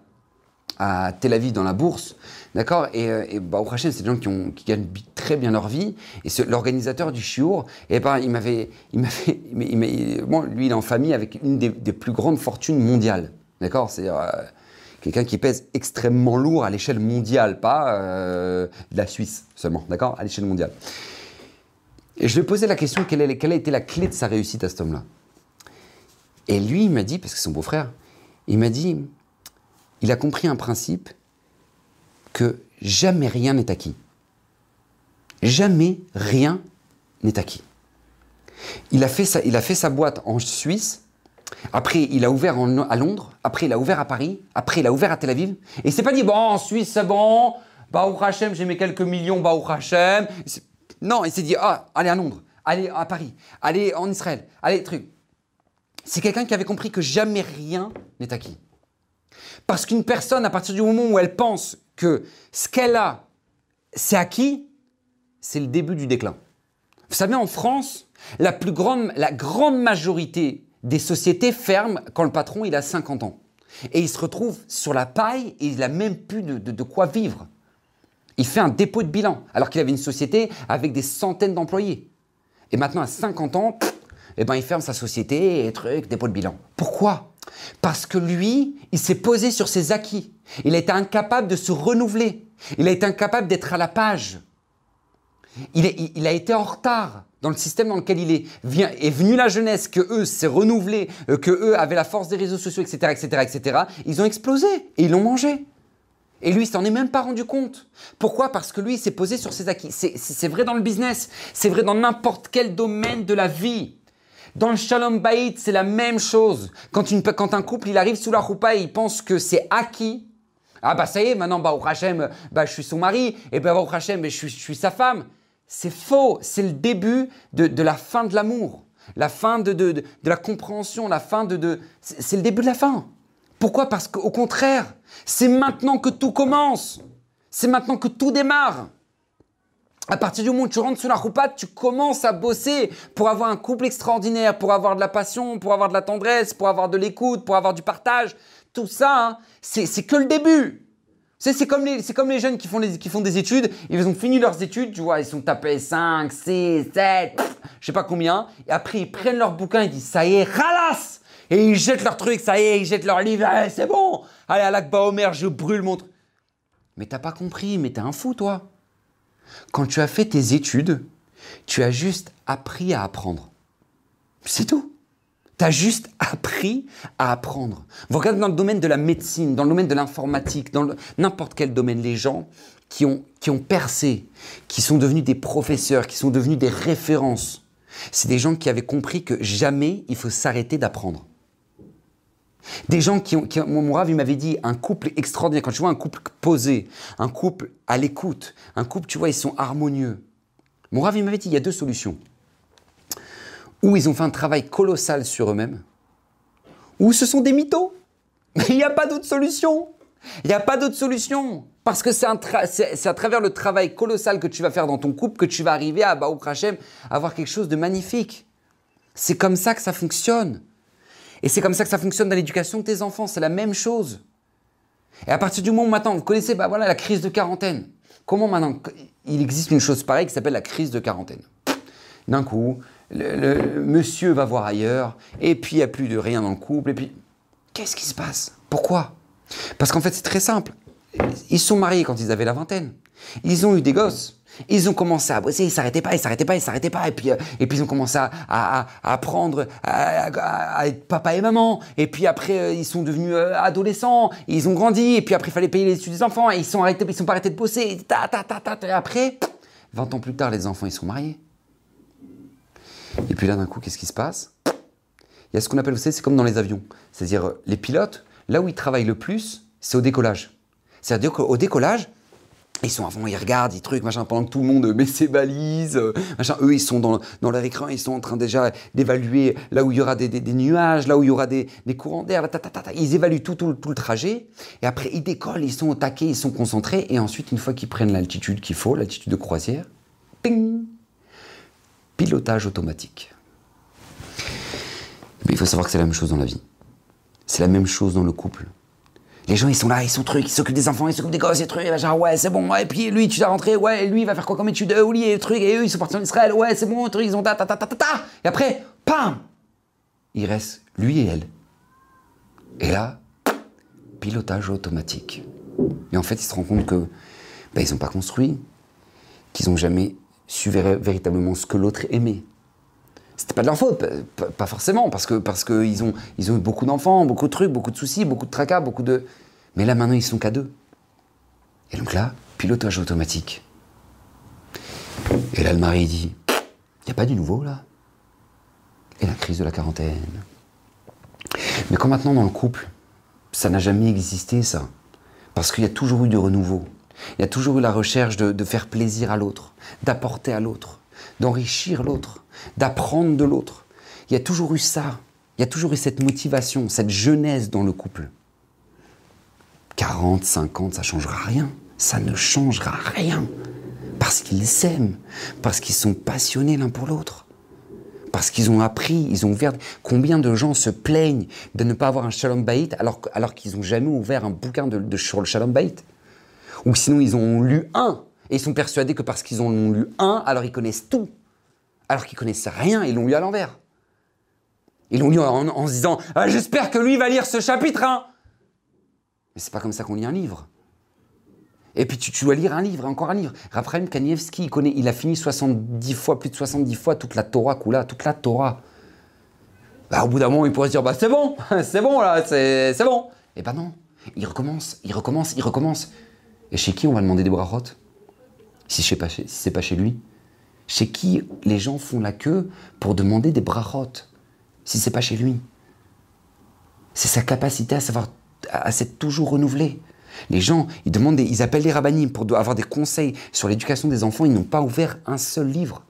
Tel Aviv dans la bourse, d'accord Et, euh, bah, au c'est des gens qui, gagnent très bien leur vie. Et l'organisateur du chiour, et eh ben, il m'avait, il m'avait, bon, lui, il est en famille avec une des, plus grandes fortunes mondiales, d'accord C'est-à-dire euh, quelqu'un qui pèse extrêmement lourd à l'échelle mondiale, pas euh, de la Suisse seulement, d'accord À l'échelle mondiale. Et je lui ai posé la question quelle, quelle a été la clé de sa réussite à cet homme-là? Et lui, il m'a dit, parce que c'est son beau-frère, il m'a dit il a compris un principe que jamais rien n'est acquis. Jamais rien n'est acquis. Il a, fait sa, il a fait sa boîte en Suisse, après il a ouvert à Londres, après il a ouvert à Paris, après il a ouvert à Tel Aviv, et il s'est pas dit, bon, en Suisse c'est bon, au Hachem, j'ai mis quelques millions, au Hachem. Non, il s'est dit, ah, allez à Londres, allez à Paris, allez en Israël, allez, truc. C'est quelqu'un qui avait compris que jamais rien n'est acquis. Parce qu'une personne, à partir du moment où elle pense que ce qu'elle a, c'est acquis, c'est le début du déclin. Vous savez, en France, la plus grande, la grande majorité des sociétés ferment quand le patron il a 50 ans. Et il se retrouve sur la paille et il n'a même plus de, quoi vivre. Il fait un dépôt de bilan, alors qu'il avait une société avec des centaines d'employés. Et maintenant, à 50 ans, eh ben, il ferme sa société et truc, dépôt de bilan. Pourquoi? Parce que lui, il s'est posé sur ses acquis. Il a été incapable de se renouveler. Il a été incapable d'être à la page. Il, a été en retard dans le système dans lequel il est. Vient, est venu la jeunesse, que eux s'est renouvelé, euh, que eux avaient la force des réseaux sociaux, etc., etc., etc. Ils ont explosé et ils l'ont mangé. Et lui, il s'en est même pas rendu compte. Pourquoi? Parce que lui, il s'est posé sur ses acquis. C'est vrai dans le business, c'est vrai dans n'importe quel domaine de la vie. Dans le Shalom Bayit, c'est la même chose. Quand, un couple, il arrive sous la roupa et il pense que c'est acquis, ah bah ça y est, maintenant, bah, au Hachem, bah, je suis son mari, et bah, au Hachem, bah, je, suis, je suis sa femme. C'est faux, c'est le début de, la fin de l'amour, la fin de, la compréhension, la fin de c'est le début de la fin. Pourquoi? Parce qu'au contraire, c'est maintenant que tout commence. C'est maintenant que tout démarre à partir du moment où tu rentres sur la roupa, tu commences à bosser pour avoir un couple extraordinaire, pour avoir de la passion, pour avoir de la tendresse, pour avoir de l'écoute, pour avoir du partage. Tout ça, hein, c'est que le début. C'est comme, les, jeunes qui font, des études, ils ont fini leurs études, tu vois, ils sont tapés 5, 6, 7, je sais pas combien, et après ils prennent leur bouquin, ils disent ça y est, ralas Et ils jettent leur truc, ça y est, ils jettent leur livre, c'est bon Allez, à l'Akba Omer, je brûle mon truc. Mais t'as pas compris, mais t'es un fou, toi. Quand tu as fait tes études, tu as juste appris à apprendre. C'est tout. Tu as juste appris à apprendre. Vous regardez dans le domaine de la médecine, dans le domaine de l'informatique, dans n'importe quel domaine, les gens qui ont, qui ont percé, qui sont devenus des professeurs, qui sont devenus des références, c'est des gens qui avaient compris que jamais il faut s'arrêter d'apprendre. Des gens qui ont, mon rave, il m'avait dit, un couple extraordinaire. Quand tu vois un couple posé, un couple à l'écoute, un couple, tu vois, ils sont harmonieux. Mon rave, il m'avait dit, il y a deux solutions. Ou ils ont fait un travail colossal sur eux-mêmes, ou ce sont des mythos. Mais il n'y a pas d'autre solution. Il n'y a pas d'autre solution. Parce que c'est à travers le travail colossal que tu vas faire dans ton couple que tu vas arriver à Baou Krachem, avoir quelque chose de magnifique. C'est comme ça que ça fonctionne. Et c'est comme ça que ça fonctionne dans l'éducation de tes enfants, c'est la même chose. Et à partir du moment où maintenant, vous connaissez bah voilà, la crise de quarantaine. Comment maintenant, il existe une chose pareille qui s'appelle la crise de quarantaine. D'un coup, le, monsieur va voir ailleurs, et puis il n'y a plus de rien dans le couple, et puis qu'est-ce qui se passe? Pourquoi? Parce qu'en fait, c'est très simple. Ils sont mariés quand ils avaient la vingtaine. Ils ont eu des gosses. Ils ont commencé à bosser, ils s'arrêtaient pas, ils s'arrêtaient pas, ils s'arrêtaient pas. Et puis, euh, et puis ils ont commencé à, apprendre à, être papa et maman. Et puis après, euh, ils sont devenus euh, adolescents, ils ont grandi. Et puis après, il fallait payer les études des enfants. Et ils sont arrêtés, ils sont pas arrêtés de bosser. Ta, et après, 20 ans plus tard, les enfants, ils sont mariés. Et puis là, d'un coup, qu'est-ce qui se passe? Il y a ce qu'on appelle, vous savez, c'est comme dans les avions. C'est-à-dire, les pilotes, là où ils travaillent le plus, c'est au décollage. C'est-à-dire qu'au décollage, ils sont avant, ils regardent, ils trucs, machin, pendant que tout le monde met ses balises, euh, machin. Eux, ils sont dans, leur écran, ils sont en train déjà d'évaluer là où il y aura des, nuages, là où il y aura des, courants d'air, ils évaluent tout, le trajet. Et après, ils décollent, ils sont au taquet, ils sont concentrés. Et ensuite, une fois qu'ils prennent l'altitude qu'il faut, l'altitude de croisière, ping, pilotage automatique. Mais il faut savoir que c'est la même chose dans la vie. C'est la même chose dans le couple. Les gens, ils sont là, ils sont trucs, ils s'occupent des enfants, ils s'occupent des gosses, et trucs, et genre, ouais, c'est bon, et puis lui, tu dois rentrer, ouais, lui, il va faire quoi comme étude, oui, et trucs, et eux, ils sont partis en Israël, ouais, c'est bon, truc, ils ont ta, ta, ta, ta, ta, ta, et après, pam Il reste lui et elle. Et là, pilotage automatique. Et en fait, ils se rendent compte que, ben, ils n'ont pas construit, qu'ils n'ont jamais su véritablement ce que l'autre aimait. C'était pas de leur faute, pas, forcément, parce que ont, ils ont eu beaucoup d'enfants, beaucoup de trucs, beaucoup de soucis, beaucoup de tracas, beaucoup de. Mais là maintenant ils sont qu'à deux. Et donc là, pilotage automatique. Et là le mari dit, il n'y a pas du nouveau là? Et la crise de la quarantaine. Mais quand maintenant dans le couple, ça n'a jamais existé ça, parce qu'il y a toujours eu du renouveau. Il y a toujours eu la recherche de, faire plaisir à l'autre, d'apporter à l'autre, d'enrichir l'autre, d'apprendre de l'autre. Il y a toujours eu ça. Il y a toujours eu cette motivation, cette jeunesse dans le couple. 40, 50, ça changera rien. Ça ne changera rien. Parce qu'ils s'aiment, parce qu'ils sont passionnés l'un pour l'autre. Parce qu'ils ont appris, ils ont ouvert. Combien de gens se plaignent de ne pas avoir un Shalom Bayit alors, alors qu'ils n'ont jamais ouvert un bouquin de, sur le Shalom Bayit? Ou sinon, ils ont lu un. Et ils sont persuadés que parce qu'ils ont lu un, alors ils connaissent tout. Alors qu'ils connaissent rien, ils l'ont lu à l'envers. Ils l'ont lu en, se disant ah, J'espère que lui va lire ce chapitre 1. Mais c'est pas comme ça qu'on lit un livre. Et puis tu, dois lire un livre, encore un livre. Raphaël Kanievski, il, connaît, il a fini 70 fois, plus de 70 fois toute la Torah, Kula, toute la Torah. Bah, au bout d'un moment, il pourrait se dire bah, C'est bon, c'est bon là, c'est bon. Et bah non, il recommence, il recommence, il recommence. Et chez qui on va demander des brachot Si ce n'est pas, chez lui. Chez qui les gens font la queue pour demander des brachot Si c'est pas chez lui? C'est sa capacité à savoir, à s'être toujours renouvelé. Les gens, ils demandent, ils appellent les rabbinim pour avoir des conseils sur l'éducation des enfants. Ils n'ont pas ouvert un seul livre.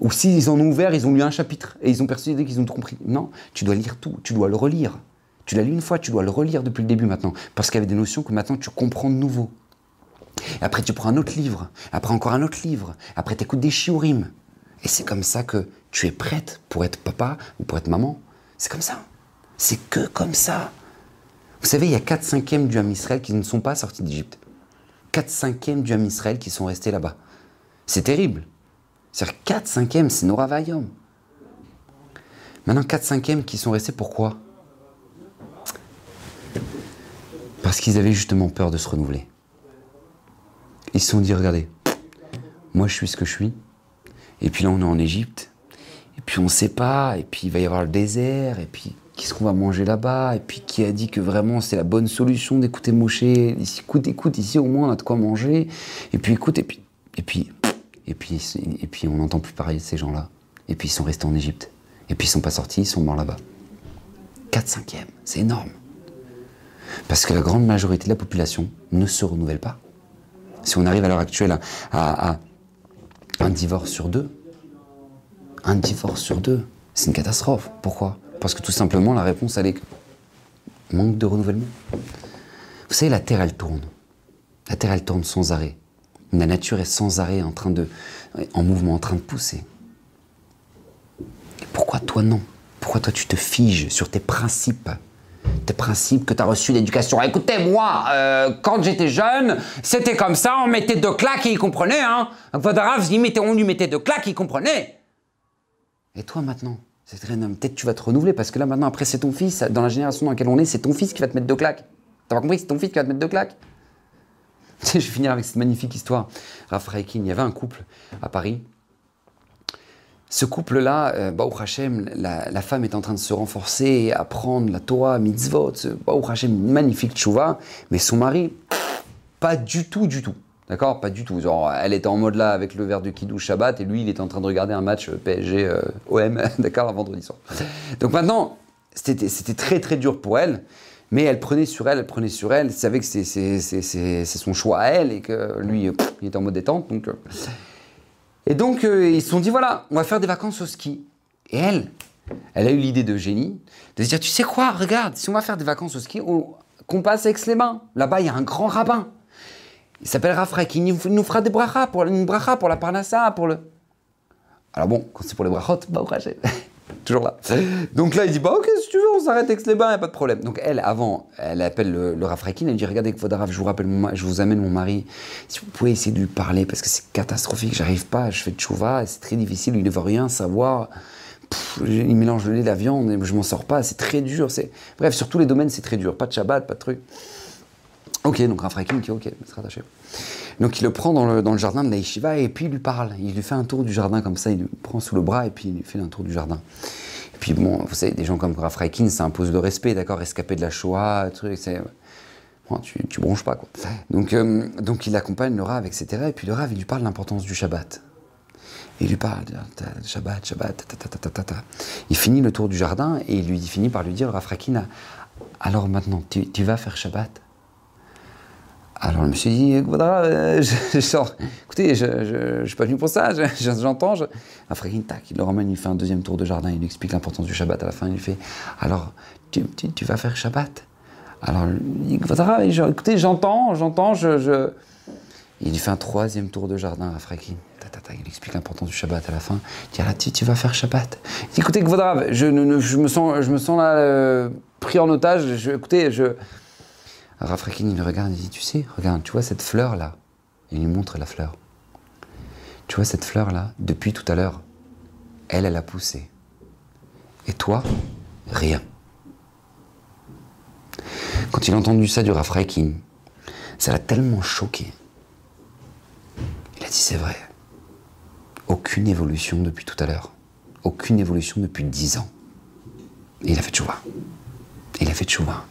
Ou s'ils en ont ouvert, ils ont lu un chapitre et ils ont persuadé qu'ils ont tout compris. Non, tu dois lire tout, tu dois le relire. Tu l'as lu une fois, tu dois le relire depuis le début maintenant, parce qu'il y avait des notions que maintenant tu comprends de nouveau. Après, tu prends un autre livre, après encore un autre livre, après tu écoutes des shiurim. Et c'est comme ça que tu es prête pour être papa ou pour être maman. C'est comme ça. C'est que comme ça. Vous savez, il y a 4 cinquièmes du Ham Israël qui ne sont pas sortis d'Égypte. 4 cinquièmes du Ham Israël qui sont restés là-bas. C'est terrible. C'est-à-dire 4 cinquièmes, c'est Nora Vayom. Maintenant, 4 cinquièmes qui sont restés, pourquoi? Parce qu'ils avaient justement peur de se renouveler. Ils se sont dit, regardez, moi je suis ce que je suis, et puis là on est en Égypte, et puis on ne sait pas, et puis il va y avoir le désert, et puis qu'est-ce qu'on va manger là-bas, et puis qui a dit que vraiment c'est la bonne solution d'écouter Moshe, écoute, écoute, ici au moins on a de quoi manger, et puis écoute, et puis, et puis, et puis, et puis on n'entend plus parler de ces gens-là, et puis ils sont restés en Égypte, et puis ils sont pas sortis, ils sont morts là-bas. 4 cinquièmes, c'est énorme. Parce que la grande majorité de la population ne se renouvelle pas. Si on arrive à l'heure actuelle à, un divorce sur deux, un divorce sur deux, c'est une catastrophe. Pourquoi? Parce que tout simplement, la réponse, elle est manque de renouvellement. Vous savez, la Terre, elle tourne. La Terre, elle tourne sans arrêt. La nature est sans arrêt en train de, en mouvement, en train de pousser. Pourquoi toi non? Pourquoi toi tu te figes sur tes principes? Tes principes que tu as reçus d'éducation. Écoutez, moi, euh, quand j'étais jeune, c'était comme ça, on mettait deux claques et il comprenait, hein. On lui mettait deux claques, il comprenait. Et toi maintenant c'est très Peut-être tu vas te renouveler parce que là maintenant, après, c'est ton fils. Dans la génération dans laquelle on est, c'est ton fils qui va te mettre deux claques. T'as pas compris c'est ton fils qui va te mettre deux claques Je vais finir avec cette magnifique histoire. Raphaël il y avait un couple à Paris ce couple-là, euh, la, femme est en train de se renforcer, apprendre la Torah, mitzvot, Baou Hachem, magnifique tchouva, mais son mari, pas du tout, du tout. D'accord? Pas du tout. Genre, elle était en mode là avec le verre de Kidou Shabbat et lui, il était en train de regarder un match euh, PSG euh, d'accord, vendredi soir. Donc maintenant, c'était très très dur pour elle, mais elle prenait sur elle, elle prenait sur elle, elle savait que c'est son choix à elle et que lui, il était en mode détente. Et donc, euh, ils se sont dit, voilà, on va faire des vacances au ski. Et elle, elle a eu l'idée de génie de se dire, tu sais quoi, regarde, si on va faire des vacances au ski, qu'on passe avec les mains. Là-bas, il y a un grand rabbin. Il s'appelle Rafrek. Il nous fera des brachas pour, une pour la parnassa, pour le... Alors bon, quand c'est pour les brachot, bah, Toujours là. Donc là, il dit Bah, ok, si tu veux, on s'arrête avec les bains, y a pas de problème. Donc elle, avant, elle appelle le, le Rafrakin, elle dit Regardez, Kvodrav, je vous rappelle, je vous amène mon mari. Si vous pouvez essayer de lui parler, parce que c'est catastrophique, j'arrive pas, je fais de chouva, c'est très difficile, il ne veut rien savoir. Il mélange le lait, la viande, et je m'en sors pas, c'est très dur. c'est Bref, sur tous les domaines, c'est très dur. Pas de Shabbat, pas de truc. Ok, donc Rafrakin dit Ok, sera attaché. Donc il le prend dans le, dans le jardin de la yeshiva et puis il lui parle. Il lui fait un tour du jardin comme ça, il le prend sous le bras et puis il lui fait un tour du jardin. Et puis bon, vous savez, des gens comme Rav Reikin, ça impose le respect, d'accord Escapé de la Shoah, truc, c'est. Bon, tu, tu bronches pas, quoi. Donc, euh, donc il accompagne le Rav, etc. Et puis le Rav, il lui parle de l'importance du Shabbat. Il lui parle, Shabbat, Shabbat, ta, ta, ta, ta, ta, ta. Il finit le tour du jardin et il lui finit par lui dire, Rav Reikin, alors maintenant, tu, tu vas faire Shabbat? Alors je me suis dit, voilà, euh, je. Écoutez, je ne suis pas venu pour ça, je- je- j'entends. Je... Africain, tac, il le ramène, il fait un deuxième tour de jardin, il lui explique l'importance du Shabbat à la fin, il fait, alors, tu, vas faire Shabbat? Alors, il dit, écoutez, j'entends, j'entends, je, Il lui fait un troisième tour de jardin à Frakin. Il explique l'importance du Shabbat à la fin. Il dit, ah, tu, vas faire Shabbat? Écoutez, Kvodrav, je, me sens, là, euh, pris en otage. Écoutez, je... Rafrakin, il le regarde et dit Tu sais, regarde, tu vois cette fleur-là Il lui montre la fleur. Tu vois cette fleur-là Depuis tout à l'heure, elle, elle a poussé. Et toi, rien. Quand il a entendu ça du Rafrakin, ça l'a tellement choqué. Il a dit C'est vrai. Aucune évolution depuis tout à l'heure. Aucune évolution depuis dix ans. Et il a fait tchouva. Il a fait tchouva.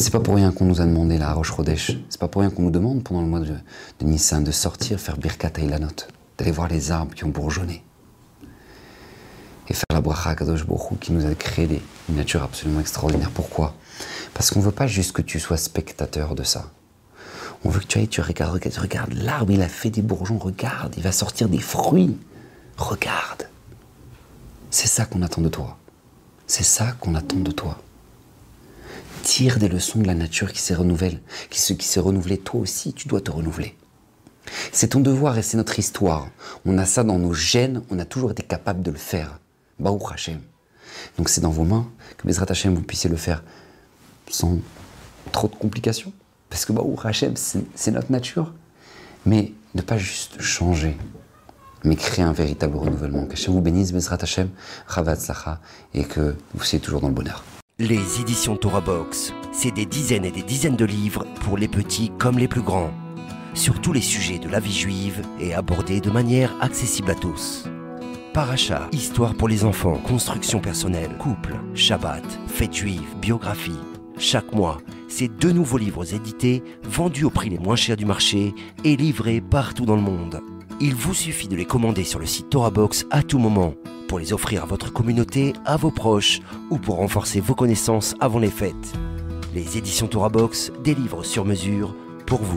C'est pas pour rien qu'on nous a demandé la Roche Rodèche. C'est pas pour rien qu'on nous demande pendant le mois de, Nissan de sortir faire Birkat Eilanot, d'aller voir les arbres qui ont bourgeonné. Et faire la bracha Kadosh Hu qui nous a créé une nature absolument extraordinaire. Pourquoi? Parce qu'on veut pas juste que tu sois spectateur de ça. On veut que tu ailles, tu regardes, regarde, regarde l'arbre, il a fait des bourgeons, regarde, il va sortir des fruits. Regarde. C'est ça qu'on attend de toi. C'est ça qu'on attend de toi tire des leçons de la nature qui s'est renouvelle, qui se, qui s'est renouvelée. Toi aussi, tu dois te renouveler. C'est ton devoir et c'est notre histoire. On a ça dans nos gènes, on a toujours été capable de le faire. Baruch Hashem. Donc c'est dans vos mains que Bezrat Hashem, vous puissiez le faire sans trop de complications. Parce que Baruch Hashem, c'est, notre nature. Mais ne pas juste changer, mais créer un véritable renouvellement. Qu'Hashem vous bénisse, Bezrat Hashem, Chavat Slacha, et que vous soyez toujours dans le bonheur. Les éditions Torah Box, c'est des dizaines et des dizaines de livres pour les petits comme les plus grands, sur tous les sujets de la vie juive et abordés de manière accessible à tous. Paracha, histoire pour les enfants, construction personnelle, couple, Shabbat, fête juive, biographie. Chaque mois, c'est deux nouveaux livres édités, vendus au prix les moins chers du marché et livrés partout dans le monde. Il vous suffit de les commander sur le site Torah Box à tout moment pour les offrir à votre communauté, à vos proches ou pour renforcer vos connaissances avant les fêtes. Les éditions Torah Box, des livres sur mesure pour vous.